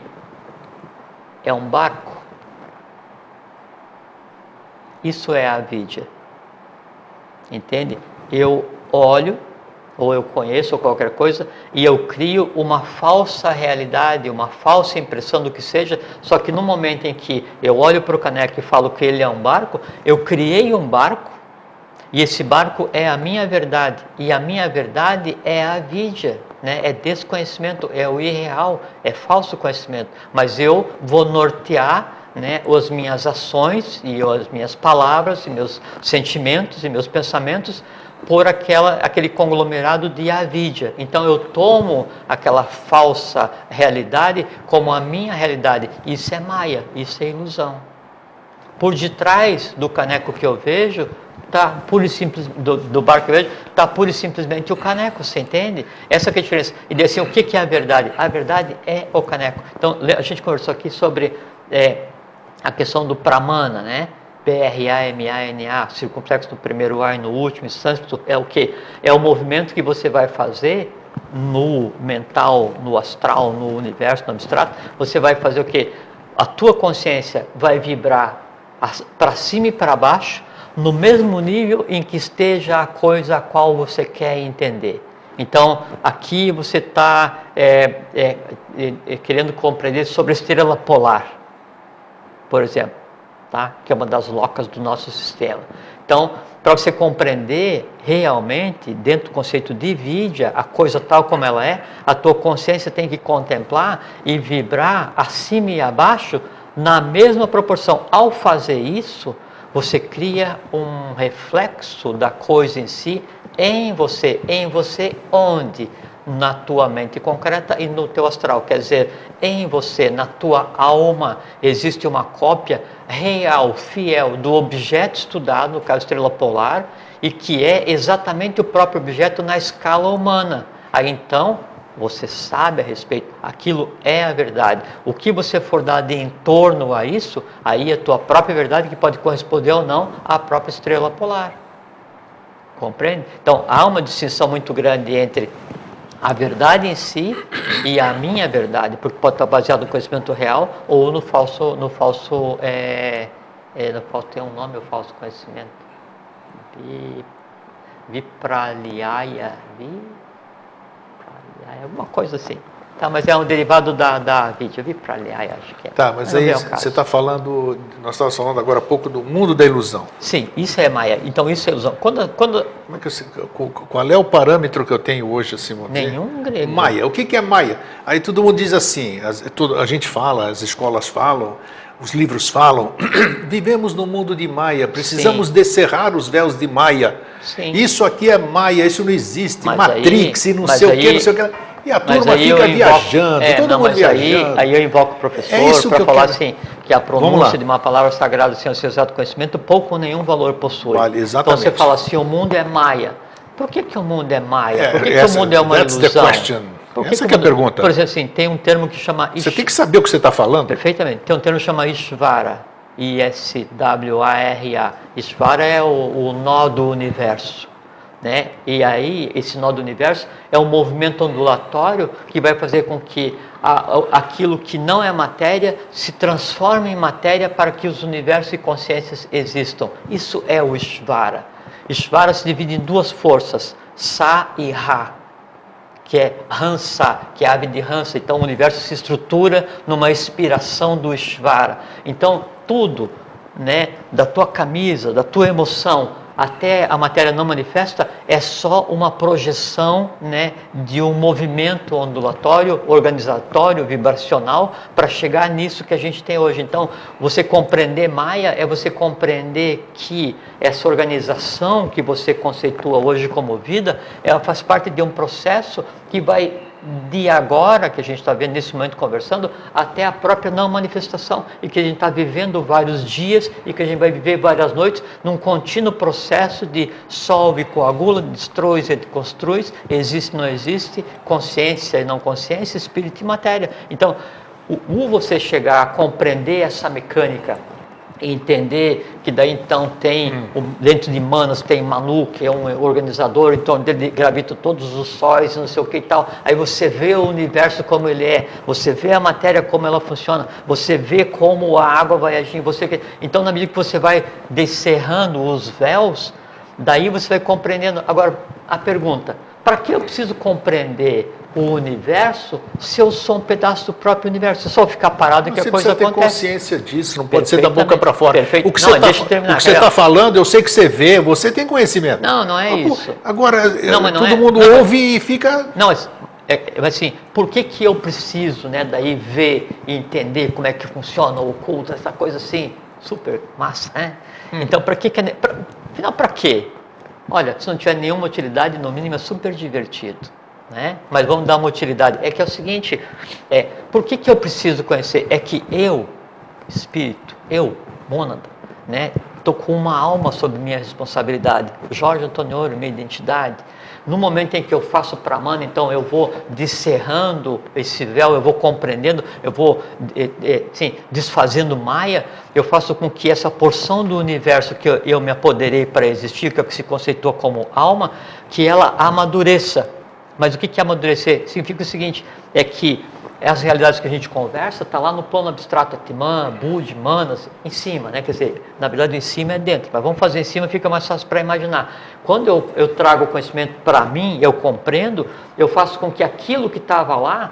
é um barco. Isso é a vidya. Entende? Eu olho, ou eu conheço, ou qualquer coisa, e eu crio uma falsa realidade, uma falsa impressão do que seja, só que no momento em que eu olho para o caneco e falo que ele é um barco, eu criei um barco, e esse barco é a minha verdade, e a minha verdade é a vidya, né? é desconhecimento, é o irreal, é falso conhecimento, mas eu vou nortear né, as minhas ações e as minhas palavras e meus sentimentos e meus pensamentos por aquela, aquele conglomerado de avidya. Então eu tomo aquela falsa realidade como a minha realidade. Isso é maia, isso é ilusão. Por detrás do caneco que eu vejo, tá pura e simples do, do barco que eu vejo, tá pura e simplesmente o caneco, você entende? Essa é a diferença. E assim, o que, que é a verdade? A verdade é o caneco. Então a gente conversou aqui sobre é, a questão do pramana, né? B-R-A-M-A-N-A, circunflexo no primeiro A e no último, instante, é o que? É o movimento que você vai fazer no mental, no astral, no universo, no abstrato. Você vai fazer o que? A tua consciência vai vibrar para cima e para baixo, no mesmo nível em que esteja a coisa a qual você quer entender. Então, aqui você está é, é, é, querendo compreender sobre a estrela polar, por exemplo tá? que é uma das locas do nosso sistema. Então, para você compreender realmente, dentro do conceito de vídia, a coisa tal como ela é, a tua consciência tem que contemplar e vibrar acima e abaixo na mesma proporção. Ao fazer isso, você cria um reflexo da coisa em si em você. Em você onde? Na tua mente concreta e no teu astral. Quer dizer, em você, na tua alma, existe uma cópia real, fiel do objeto estudado, no caso estrela polar, e que é exatamente o próprio objeto na escala humana. Aí então, você sabe a respeito, aquilo é a verdade. O que você for dar em torno a isso, aí é a tua própria verdade que pode corresponder ou não à própria estrela polar. Compreende? Então, há uma distinção muito grande entre a verdade em si e a minha verdade, porque pode estar baseado no conhecimento real ou no falso, no falso, é, é, no falso tem um nome o falso conhecimento, vipraliaya, vipraliaya, alguma coisa assim. Tá, mas é um derivado da, da vídeo. Eu vi para ali, acho que é. Tá, mas aí você está falando, nós estávamos falando agora há pouco do mundo da ilusão. Sim, isso é Maia. Então isso é ilusão. Quando, quando... Como é que eu, qual é o parâmetro que eu tenho hoje, assim, Nenhum grego. Maia. O que, que é Maia? Aí todo mundo diz assim, as, tudo, a gente fala, as escolas falam, os livros falam, vivemos no mundo de Maia, precisamos Sim. descerrar os véus de Maia. Sim. Isso aqui é Maia, isso não existe, mas Matrix aí, e não sei o que, não sei o que. E a turma fica invoco, viajando, é, todo não, mundo viajando. Aí, aí eu invoco o professor é para falar quero. assim, que a pronúncia de uma palavra sagrada sem o seu exato conhecimento pouco ou nenhum valor possui. Vale, então você fala assim, o mundo é maia. Por que, que o mundo é maia? Por que, essa, que o mundo é uma ilusão? Por que essa que é a pergunta. Por exemplo, assim, tem um termo que chama... Ish... Você tem que saber o que você está falando. Perfeitamente. Tem um termo que chama Ishvara. I-S-W-A-R-A. Ishvara é o, o nó do universo. Né? E aí, esse nó do universo é um movimento ondulatório que vai fazer com que a, a, aquilo que não é matéria se transforme em matéria para que os universos e consciências existam. Isso é o Ishvara. Ishvara se divide em duas forças, Sa e Ra, que é Hansa, que é a ave de Hansa. Então, o universo se estrutura numa inspiração do Ishvara. Então, tudo né, da tua camisa, da tua emoção, até a matéria não manifesta é só uma projeção né, de um movimento ondulatório, organizatório, vibracional, para chegar nisso que a gente tem hoje. Então, você compreender Maia é você compreender que essa organização que você conceitua hoje como vida, ela faz parte de um processo que vai de agora, que a gente está vendo nesse momento conversando, até a própria não manifestação, e que a gente está vivendo vários dias e que a gente vai viver várias noites num contínuo processo de solve, coagula, destrói e construi, existe, não existe, consciência e não consciência, espírito e matéria. Então, o, o você chegar a compreender essa mecânica entender que daí então tem, hum. dentro de Manas tem Manu, que é um organizador, então dele gravita todos os sóis, não sei o que e tal. Aí você vê o universo como ele é, você vê a matéria como ela funciona, você vê como a água vai agir, você então na medida que você vai descerrando os véus, daí você vai compreendendo. Agora a pergunta, para que eu preciso compreender o universo se eu sou um pedaço do próprio universo? É só ficar parado que a coisa acontece. Você ter consciência disso, não pode ser da boca para fora. Perfeito. O que não, você está falando, eu sei que você vê, você tem conhecimento. Não, não é isso. Agora, não, não todo é, mundo ouve e fica... Não, mas, é, assim, por que, que eu preciso né, daí ver e entender como é que funciona o culto, essa coisa assim, super massa, né? Hum. Então, para que... que pra, afinal, para quê? Olha, se não tiver nenhuma utilidade, no mínimo é super divertido. Né? Mas vamos dar uma utilidade. É que é o seguinte, é, por que, que eu preciso conhecer? É que eu, espírito, eu, mônada, né, estou com uma alma sob minha responsabilidade. Jorge Antoniori, minha identidade. No momento em que eu faço Pramana, então eu vou descerrando esse véu, eu vou compreendendo, eu vou é, é, sim, desfazendo Maya, eu faço com que essa porção do universo que eu, eu me apoderei para existir, que é se conceitua como alma, que ela amadureça. Mas o que é amadurecer? Significa o seguinte, é que as realidades que a gente conversa está lá no plano abstrato, Atman, Bud, Manas, em cima, né? Quer dizer, na verdade em cima é dentro, mas vamos fazer em cima, fica mais fácil para imaginar. Quando eu, eu trago o conhecimento para mim, eu compreendo, eu faço com que aquilo que estava lá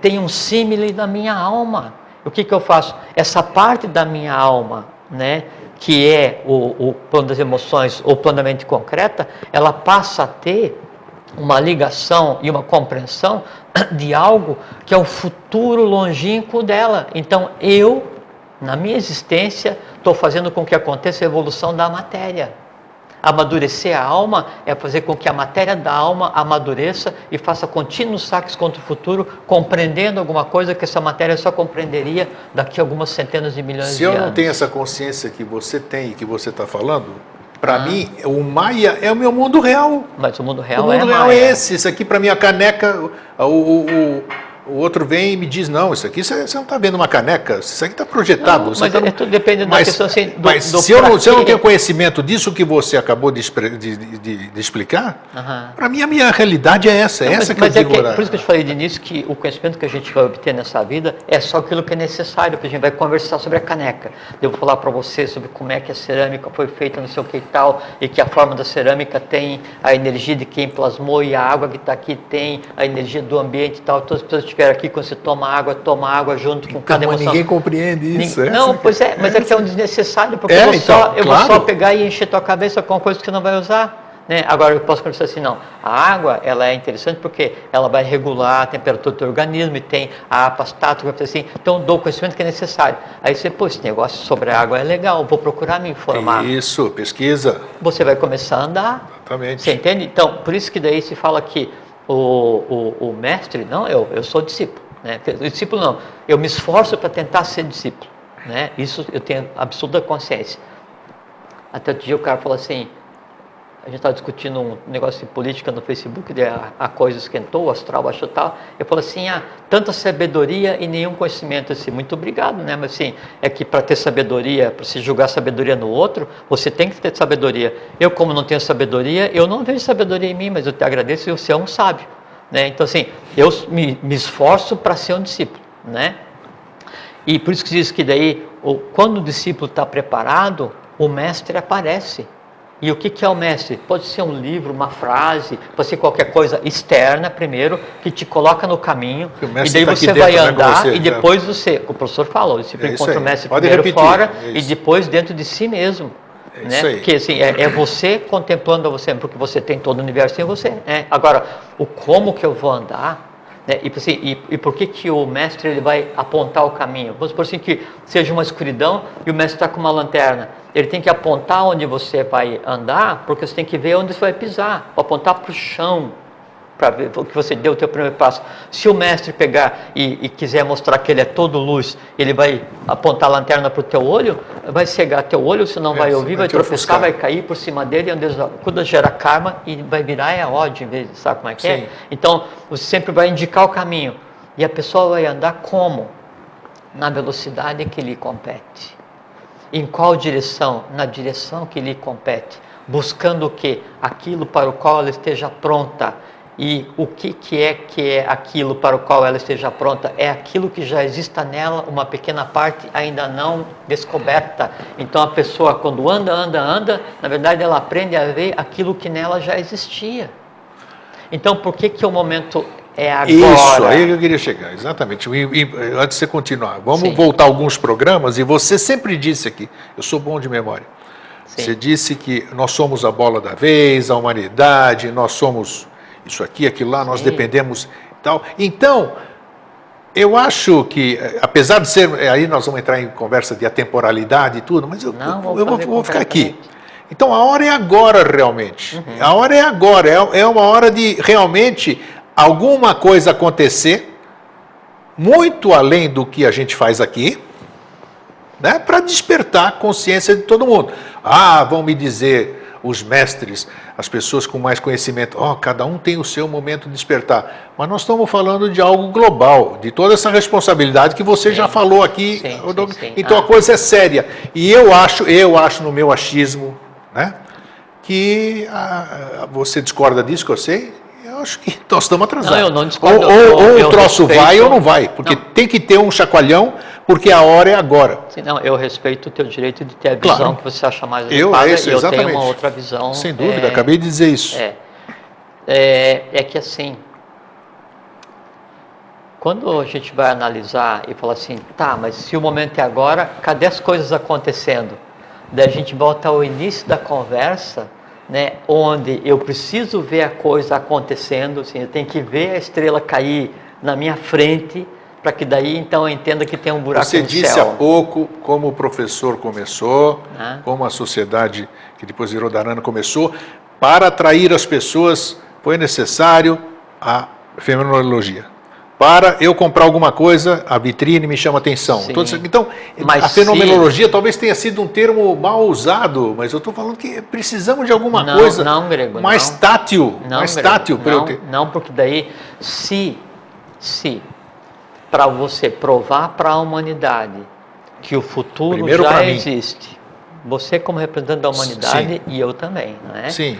tenha um símile na minha alma. O que, que eu faço? Essa parte da minha alma, né? Que é o, o plano das emoções, ou plano da mente concreta, ela passa a ter uma ligação e uma compreensão de algo que é o futuro longínquo dela. Então eu, na minha existência, estou fazendo com que aconteça a evolução da matéria. Amadurecer a alma é fazer com que a matéria da alma amadureça e faça contínuos saques contra o futuro, compreendendo alguma coisa que essa matéria só compreenderia daqui a algumas centenas de milhões Se de anos. Se eu não tenho essa consciência que você tem e que você está falando, para ah. mim, o Maia é o meu mundo real. Mas o mundo real o mundo é real Maia. é esse. Isso aqui para mim a caneca, o, o, o outro vem e me diz, não, isso aqui você, não está vendo uma caneca, isso aqui está projetado. Não, mas tá no... é tudo depende da questão assim, do, Mas do se, eu não, se eu não tenho conhecimento disso que você acabou de, de, de, de explicar, uhum. para mim a minha realidade é essa, é essa que mas eu é digo. Que, por isso que eu te falei de início que o conhecimento que a gente vai obter nessa vida é só aquilo que é necessário, porque a gente vai conversar sobre a caneca. Eu vou falar para você sobre como é que a cerâmica foi feita, não sei o que e tal, e que a forma da cerâmica tem a energia de quem plasmou e a água que está aqui tem a energia do ambiente e tal. Todas as pessoas estiveram aqui, quando você toma água, toma água junto com então, cada emoção. ninguém compreende isso. Não, pois é, mas é que é um desnecessário, porque é, eu, vou, então, só, eu claro. vou só pegar e encher tua cabeça com coisa que você não vai usar. Né? Agora eu posso pensar assim, não, a água ela é interessante porque ela vai regular a temperatura do teu organismo e tem a apastato, assim, então dou o conhecimento que é necessário. Aí você, pô, esse negócio sobre a água é legal, vou procurar me informar. Isso, pesquisa. Você vai começar a andar. Exatamente. Você entende? Então, por isso que daí se fala que o, o, o mestre, não eu, eu sou discípulo. Né? Discípulo não, eu me esforço para tentar ser discípulo. Né? Isso eu tenho absoluta consciência. Até outro dia o cara falou assim, a gente estava discutindo um negócio de política no Facebook, a, a coisa esquentou, astral baixou tal. Eu falei assim, ah, tanta sabedoria e nenhum conhecimento. Assim, muito obrigado, né? Mas assim, é que para ter sabedoria, para se julgar sabedoria no outro, você tem que ter sabedoria. Eu, como não tenho sabedoria, eu não vejo sabedoria em mim, mas eu te agradeço e você é um sábio. Né? Então, assim, eu me, me esforço para ser um discípulo. Né? E por isso que diz que daí, quando o discípulo está preparado, o mestre aparece. E o que, que é o mestre? Pode ser um livro, uma frase, pode ser qualquer coisa externa primeiro, que te coloca no caminho, e daí tá você vai dentro, andar, né, você, e depois você, o professor falou, você é encontra o mestre pode primeiro repetir, fora, é e depois dentro de si mesmo. É né? Porque assim, é, é, você contemplando você, porque você tem todo o universo em você. Né? Agora, o como que eu vou andar, né? e, assim, e, e, por que, que o mestre ele vai apontar o caminho? Vamos supor assim que seja uma escuridão e o mestre está com uma lanterna. Ele tem que apontar onde você vai andar, porque você tem que ver onde você vai pisar, apontar para o chão para ver que você deu o teu primeiro passo. Se o mestre pegar e, e, quiser mostrar que ele é todo luz, ele vai apontar a lanterna para o teu olho, vai cegar teu olho, você não é, vai ouvir, vai, vai tropeçar, vai cair por cima dele, quando gera karma e vai virar é ódio, em vez de, sabe como é que é? Sim. é? Então, você sempre vai indicar o caminho. E a pessoa vai andar como? Na velocidade que lhe compete. Em qual direção? Na direção que lhe compete. Buscando o que? Aquilo para o qual ela esteja pronta e o que, que é que é aquilo para o qual ela esteja pronta? É aquilo que já exista nela, uma pequena parte ainda não descoberta. Então a pessoa, quando anda, anda, anda, na verdade ela aprende a ver aquilo que nela já existia. Então por que, que o momento é agora? Isso, aí que eu queria chegar, exatamente. E, e, antes de você continuar, vamos Sim. voltar a alguns programas, e você sempre disse aqui, eu sou bom de memória. Sim. Você disse que nós somos a bola da vez, a humanidade, nós somos isso aqui, aquilo lá, nós Sim. dependemos tal. Então, eu acho que, eh, apesar de ser, eh, aí nós vamos entrar em conversa de atemporalidade e tudo, mas eu, Não, eu vou, vou ficar aqui. Então, a hora é agora realmente. Uhum. A hora é agora. É, é uma hora de realmente alguma coisa acontecer, muito além do que a gente faz aqui, né, para despertar a consciência de todo mundo. Ah, vão me dizer, os mestres, as pessoas com mais conhecimento. Oh, cada um tem o seu momento de despertar. Mas nós estamos falando de algo global, de toda essa responsabilidade que você sim. já falou aqui. Sim, sim, então ah. a coisa é séria. E eu acho, eu acho no meu achismo, né, que ah, você discorda disso que eu sei? Eu acho que nós estamos atrasados. Não, eu não discordo. Ou, ou, ou o troço respeito... vai ou não vai, porque não. tem que ter um chacoalhão porque a hora é agora. Sim, não, eu respeito o teu direito de ter a visão claro. que você acha mais adequada. Eu, é isso, eu tenho uma outra visão. Sem dúvida, é, acabei de dizer isso. É, é, é que assim, quando a gente vai analisar e falar assim, tá, mas se o momento é agora, cadê as coisas acontecendo? Daí a gente volta ao início da conversa, né, onde eu preciso ver a coisa acontecendo, assim, eu tenho que ver a estrela cair na minha frente, para que daí então eu entenda que tem um buraco Você no disse céu. há pouco como o professor começou, ah. como a sociedade que depois virou Darana começou. Para atrair as pessoas foi necessário a fenomenologia. Para eu comprar alguma coisa, a vitrine me chama atenção. Então, mas a fenomenologia talvez tenha sido um termo mal usado, mas eu estou falando que precisamos de alguma não, coisa não, grego, mais não. tátil. Não, mais grego, tátil eu ter. Não, porque daí, se, se para você provar para a humanidade que o futuro Primeiro já existe. Você como representante da humanidade Sim. e eu também, não é? Sim.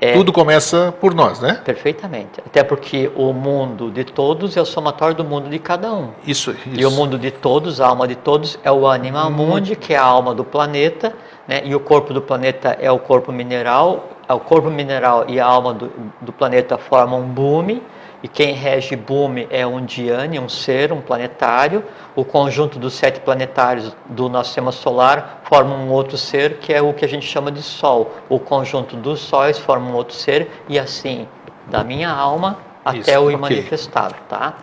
É, Tudo começa por nós, né? Perfeitamente. Até porque o mundo de todos é o somatório do mundo de cada um. Isso, isso. E o mundo de todos, a alma de todos, é o anima hum. mundi, que é a alma do planeta, né? E o corpo do planeta é o corpo mineral. O corpo mineral e a alma do, do planeta formam um bume e quem rege Bume é um Diane, um ser, um planetário. O conjunto dos sete planetários do nosso sistema solar forma um outro ser, que é o que a gente chama de Sol. O conjunto dos sóis forma um outro ser, e assim, da minha alma até Isso, o imanifestado, okay. tá?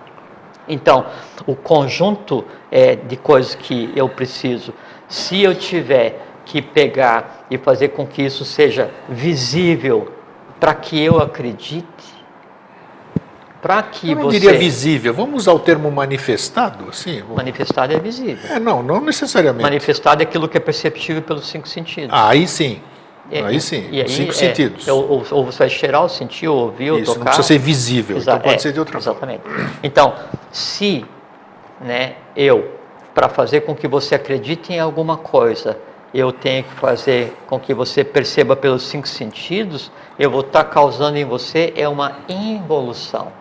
Então, o conjunto é, de coisas que eu preciso, se eu tiver que pegar e fazer com que isso seja visível para que eu acredite, para que eu você... diria visível, vamos usar o termo manifestado, assim? Manifestado é visível. É, não, não necessariamente. Manifestado é aquilo que é perceptível pelos cinco sentidos. Ah, aí sim. É, aí sim, e cinco é, sentidos. Ou, ou, você vai cheirar, ou sentir, ou ouvir, ou Isso, tocar. não precisa ser visível, então pode é, ser de outra exatamente. forma. Exatamente. Então, se né, eu, para fazer com que você acredite em alguma coisa, eu tenho que fazer com que você perceba pelos cinco sentidos, eu vou estar causando em você é uma involução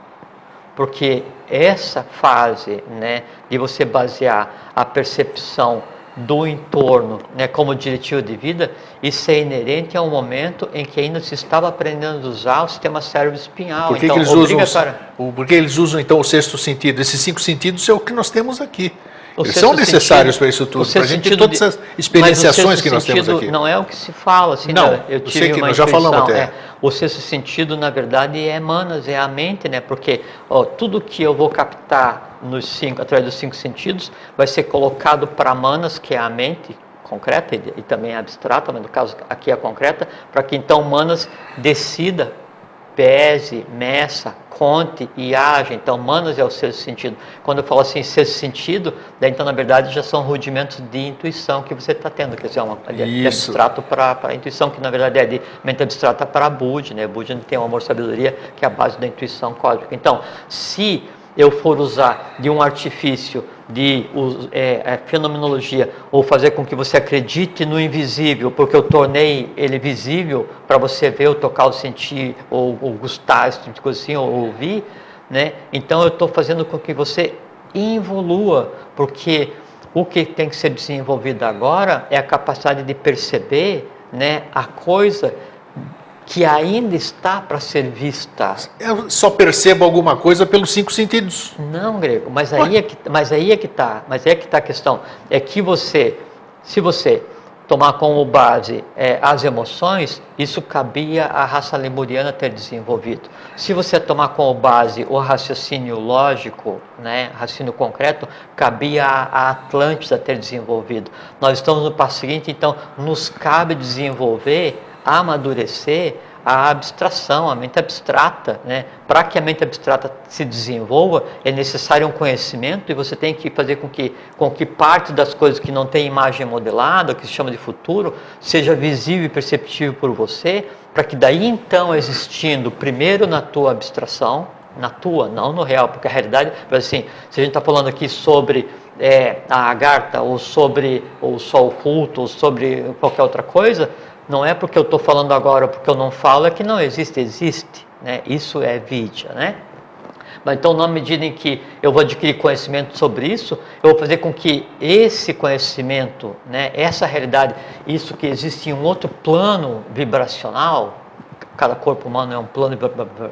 porque essa fase né, de você basear a percepção do entorno né, como diretivo de vida, isso é inerente a um momento em que ainda se estava aprendendo a usar o sistema cérebro-espinhal. Por que, então, que eles usam, para... por que eles usam então o sexto sentido? Esses cinco sentidos é o que nós temos aqui. Eles são necessários para isso tudo, para a gente ter todas essas experienciações que nós temos aqui. Não é o que se fala, assim, não, né? eu tive sei que nós já falamos até. É, o sexto sentido, na verdade, é manas, é a mente, né? Porque ó, tudo que eu vou captar nos cinco, através dos cinco sentidos vai ser colocado para manas, que é a mente concreta e, e também abstrata, mas no caso aqui é concreta, para que então manas decida pese, meça, conte e age. Então, manos é o sexto sentido. Quando eu falo assim, sexto sentido, daí, então, na verdade, já são rudimentos de intuição que você está tendo. Quer dizer, é uma, de abstrato para a intuição, que na verdade é de mente abstrata para Budi. Né? Budi tem uma amor-sabedoria que é a base da intuição cósmica. Então, se eu for usar de um artifício de é, é, fenomenologia ou fazer com que você acredite no invisível, porque eu tornei ele visível para você ver, ou tocar, ou sentir, ou, ou gostar, esse tipo de coisa assim, ou ouvir, né? Então eu estou fazendo com que você evolua, porque o que tem que ser desenvolvido agora é a capacidade de perceber, né, a coisa que ainda está para ser vista. Eu só percebo alguma coisa pelos cinco sentidos. Não, grego, mas aí é que, mas aí é que está, mas aí é que está a questão, é que você, se você tomar como base é, as emoções, isso cabia à raça lemuriana ter desenvolvido. Se você tomar como base o raciocínio lógico, né, raciocínio concreto, cabia à Atlântida ter desenvolvido. Nós estamos no passo seguinte, então nos cabe desenvolver amadurecer a abstração, a mente abstrata. Né? Para que a mente abstrata se desenvolva, é necessário um conhecimento e você tem que fazer com que, com que parte das coisas que não tem imagem modelada, que se chama de futuro, seja visível e perceptível por você, para que daí então existindo primeiro na tua abstração, na tua, não no real, porque a realidade, assim, se a gente está falando aqui sobre é, a agarta, ou sobre o sol oculto, ou sobre qualquer outra coisa, não é porque eu estou falando agora, porque eu não falo, é que não existe, existe. Né? Isso é vidya, né? Mas então, na medida em que eu vou adquirir conhecimento sobre isso, eu vou fazer com que esse conhecimento, né, essa realidade, isso que existe em um outro plano vibracional, cada corpo humano é um plano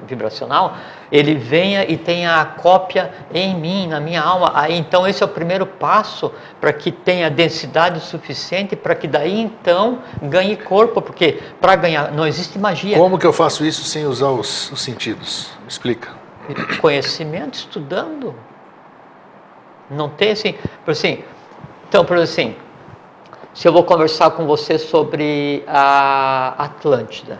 vibracional, ele venha e tenha a cópia em mim, na minha alma. Aí então esse é o primeiro passo para que tenha densidade suficiente para que daí então ganhe corpo, porque para ganhar não existe magia. Como que eu faço isso sem usar os, os sentidos? Explica. Conhecimento, estudando. Não tem assim, por assim. Então, por assim, se eu vou conversar com você sobre a Atlântida,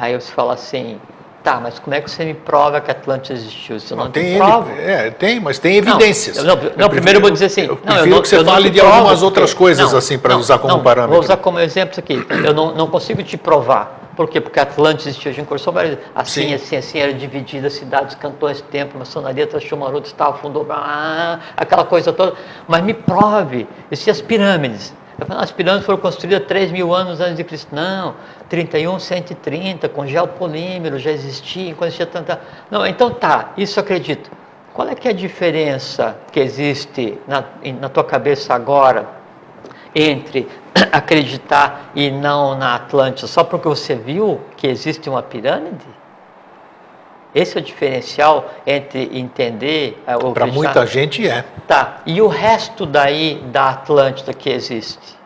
Aí você fala assim, tá, mas como é que você me prova que Atlântida existiu? Você não, não tem prova. É, tem, mas tem evidências. Não, não, não primeiro eu vou dizer assim. Eu não, eu não, que você fale de algumas outras coisas assim para usar como parâmetro. Vou usar como exemplo isso aqui. Eu não, não consigo te provar. Por quê? Porque Atlântida existiu, gente conversou várias assim, Sim. assim, assim, era dividida, cidades, cantões, templo, maçonaria, transformador, estava, fundou, ah, aquela coisa toda. Mas me prove, e se as pirâmides? As pirâmides foram construídas 3 mil anos antes de Cristo. Não, 31, 130, com geopolímero, já existia, quando existia tanta. Não, então tá, isso eu acredito. Qual é que é a diferença que existe na, na tua cabeça agora entre acreditar e não na Atlântida? Só porque você viu que existe uma pirâmide? Esse é o diferencial entre entender. Eh, Para muita gente é. Tá. E o resto daí da Atlântida que existe?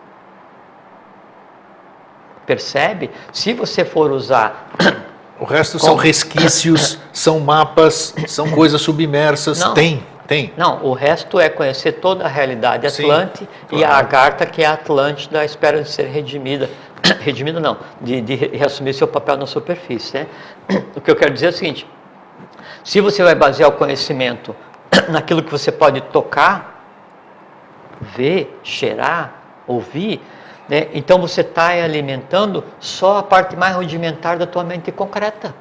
Percebe? Se você for usar. O resto são resquícios, são mapas, são coisas submersas. Não, tem, tem. Não, o resto é conhecer toda a realidade Atlante claro. e a Agartha, que é a Atlântida, à espera de ser redimida. redimida não, de, de reassumir seu papel na superfície. Né? O que eu quero dizer é o seguinte: se você vai basear o conhecimento naquilo que você pode tocar, ver, cheirar, ouvir, né? então você está alimentando só a parte mais rudimentar da tua mente concreta.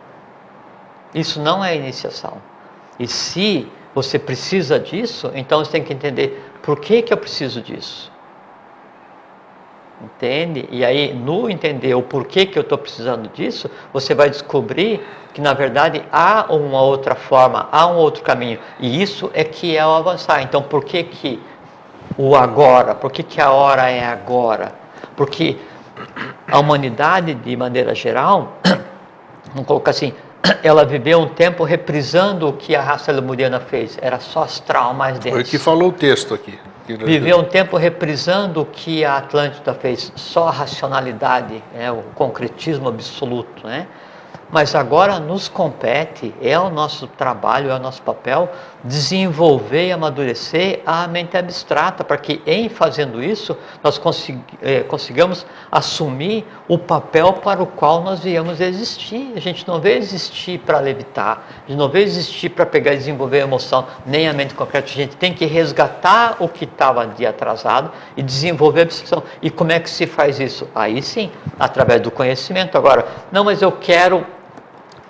Isso não é iniciação. E se você precisa disso, então você tem que entender por que, que eu preciso disso. Entende? E aí, no entender o porquê que eu estou precisando disso, você vai descobrir que, na verdade, há uma outra forma, há um outro caminho. E isso é que é o avançar. Então, por que, que o agora? Por que, que a hora é agora? Porque a humanidade, de maneira geral, vamos colocar assim, ela viveu um tempo reprisando o que a raça lemuriana fez. Era só astral mais denso. Foi o que falou o texto aqui. Viveu um tempo reprisando o que a Atlântida fez, só a racionalidade, né, o concretismo absoluto. Né? Mas agora nos compete, é o nosso trabalho, é o nosso papel, desenvolver e amadurecer a mente abstrata, para que em fazendo isso nós eh, consigamos assumir o papel para o qual nós viemos existir. A gente não veio existir para levitar, a gente não veio existir para pegar e desenvolver a emoção, nem a mente concreta. A gente tem que resgatar o que estava de atrasado e desenvolver a abstração. E como é que se faz isso? Aí sim, através do conhecimento. Agora, não, mas eu quero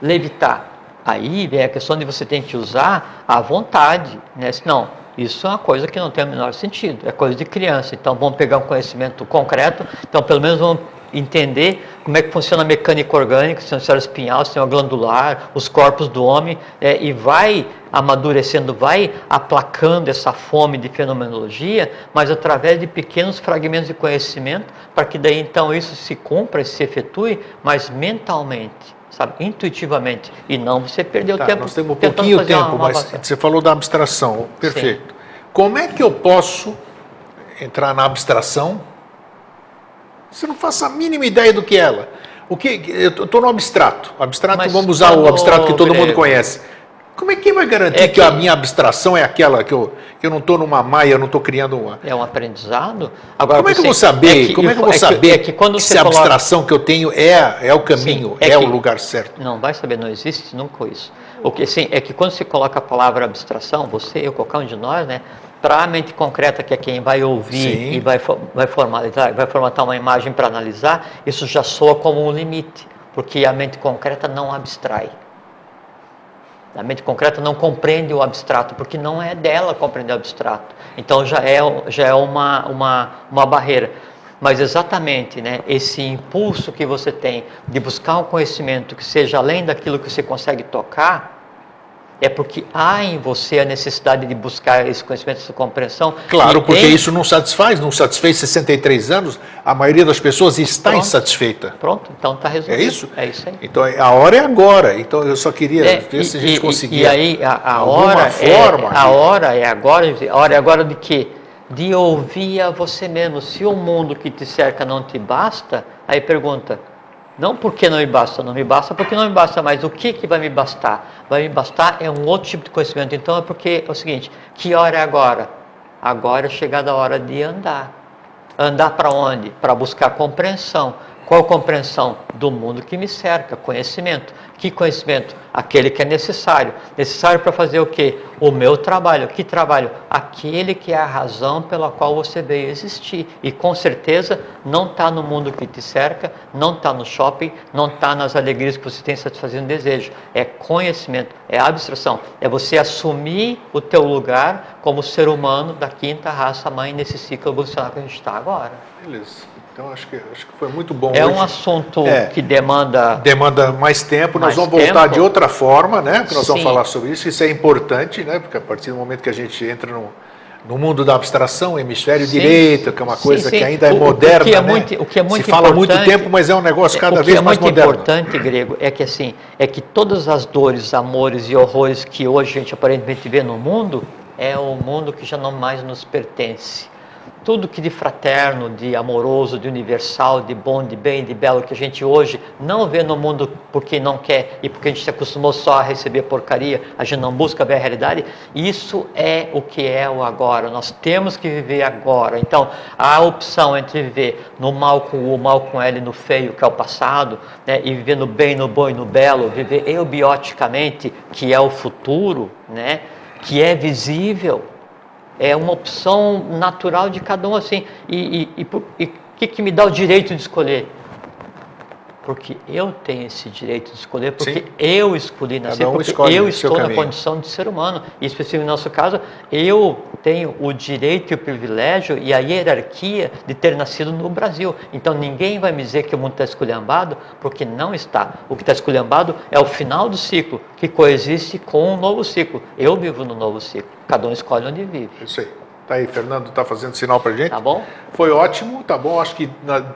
levitar. Aí vem a questão de você tem que usar a vontade, né? Não, isso é uma coisa que não tem o menor sentido, é coisa de criança. Então vamos pegar um conhecimento concreto, então pelo menos vamos entender como é que funciona a mecânica orgânica, se o sistema espinhal, se tem o glandular, os corpos do homem, é, e vai amadurecendo, vai aplacando essa fome de fenomenologia, mas através de pequenos fragmentos de conhecimento, para que daí então isso se cumpra e se efetue, mas mentalmente sabe, intuitivamente, e não você perdeu tá, tempo. Nós temos um pouquinho tempo, uma, uma mas você falou da abstração, perfeito. Sim. Como é que eu posso entrar na abstração se não faço a mínima ideia do que é ela? O que eu estou no abstrato. Abstrato, mas vamos usar o abstrato que todo mundo conhece. Como é que vai garantir É que... que- a minha abstração é aquela que eu, que eu não estou numa maia, eu não estou criando uma. É um aprendizado. Agora, Como é que eu você- vou saber? que- Como é que eu vou é saber é que quando se você a coloca- abstração que eu tenho é, é o caminho, Sim, é, é o lugar certo? Não vai saber, não existe nunca isso. O que sim é que quando se coloca a palavra abstração, você, eu, qualquer um de nós, né, para a mente concreta, que é quem vai ouvir Sim. e vai, vai, formalizar, vai formatar uma imagem para analisar, isso já soa como um limite, porque a mente concreta não abstrai. A mente concreta não compreende o abstrato, porque não é dela compreender o abstrato. Então já é, já é uma, uma, uma barreira. Mas exatamente né, esse impulso que você tem de buscar um conhecimento que seja além daquilo que você consegue tocar, é porque há em você a necessidade de buscar esse conhecimento, essa compreensão. Claro, E porque em- isso não satisfaz, não satisfez 63 anos, a maioria das pessoas está Pronto. insatisfeita. Pronto, então está resolvido. É isso? É isso aí. Então a hora é agora. Então eu só queria É, ver se a e- gente e- conseguia. E aí a, a hora forma é, a hora é agora, a hora é agora de quê? De ouvir a você mesmo. Se o mundo que te cerca não te basta, aí pergunta, não porque não me basta, não me basta porque não me basta, mas o que que vai me bastar? Vai me bastar é um outro tipo de conhecimento. Então é porque é o seguinte, que hora é agora? Agora é chegada a hora de andar. Andar para onde? Para buscar compreensão. Qual compreensão? Do mundo que me cerca, conhecimento. Que conhecimento? Aquele que é necessário. Necessário para fazer o quê? O meu trabalho. Que trabalho? Aquele que é a razão pela qual você veio existir. E com certeza não está no mundo que te cerca, não está no shopping, não está nas alegrias que você tem satisfazendo desejo. É conhecimento, é abstração. É você assumir o teu lugar como ser humano da quinta raça mãe nesse ciclo evolucionário que a gente está agora. Beleza. Então acho que, acho que foi muito bom É hoje. um assunto É. que demanda Demanda mais tempo, nós Mais vamos voltar tempo. de outra forma, né? Que nós vamos Sim. falar sobre isso. Isso é importante, né? Porque a partir do momento que a gente entra no, no mundo da abstração, hemisfério Sim. direito, que é uma Sim, coisa sim. que ainda é O- o moderna, que é né? muito- o que é muito Se fala há muito tempo, mas é um negócio cada o que vez é mais muito moderno. importante, Grego, é que assim, é que todas as dores, amores e horrores que hoje a gente aparentemente vê no mundo, é o mundo que já não mais nos pertence. Tudo que de fraterno, de amoroso, de universal, de bom, de bem, de belo, que a gente hoje não vê no mundo porque não quer e porque a gente se acostumou só a receber porcaria, a gente não busca ver a realidade, isso é o que é o agora. Nós temos que viver agora. Então, a opção entre viver no mal com o mal com L, no feio, que é o passado, né, e viver no bem, no bom e no belo, viver eubioticamente, que é o futuro, né, que é visível, é uma opção natural de cada um assim. E o que, que me dá o direito de escolher? Porque eu tenho esse direito de escolher, porque Sim. eu escolhi nascer, um porque eu estou na condição de ser humano. E especificamente no nosso caso, eu tenho o direito e o privilégio e a hierarquia de ter nascido no Brasil. Então ninguém vai me dizer que o mundo está esculhambado, porque não está. O que está esculhambado é o final do ciclo, que coexiste com um novo ciclo. Eu vivo no novo ciclo. Cada um escolhe onde vive. Isso aí. Tá aí, Fernando tá fazendo sinal pra gente. Tá bom? Foi ótimo, tá bom? Acho que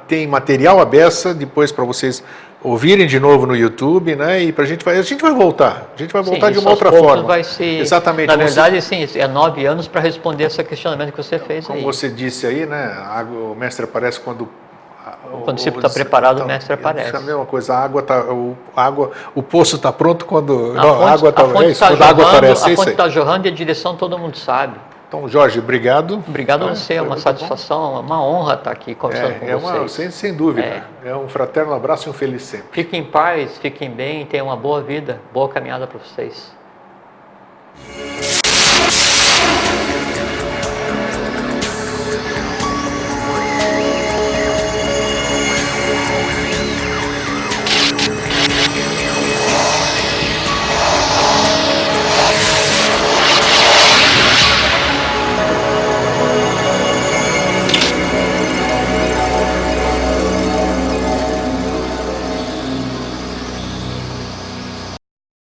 tem material aberto depois para vocês ouvirem de novo no YouTube, né? E pra gente vai, a gente vai voltar. A gente vai voltar Sim, de uma outra forma. Vai ser, Exatamente. Na você- verdade, sim, é nove anos para responder esse questionamento que você fez como aí. você disse aí, né? o mestre aparece quando Quando o discípulo tá preparado, o mestre isso aparece. É a mesma coisa. A água tá, o, água, o poço está pronto quando A não, fonte, a água está é tá quando a água jorrando, aparece. é a isso fonte está jorrando e a direção todo mundo sabe. Então, Jorge, obrigado. Obrigado a Tá? você, é uma satisfação, uma honra estar aqui conversando É, com é uma, vocês. sem, sem dúvida. É. um fraterno abraço e um feliz sempre. Fiquem em paz, fiquem bem, tenham uma boa vida, boa caminhada para vocês.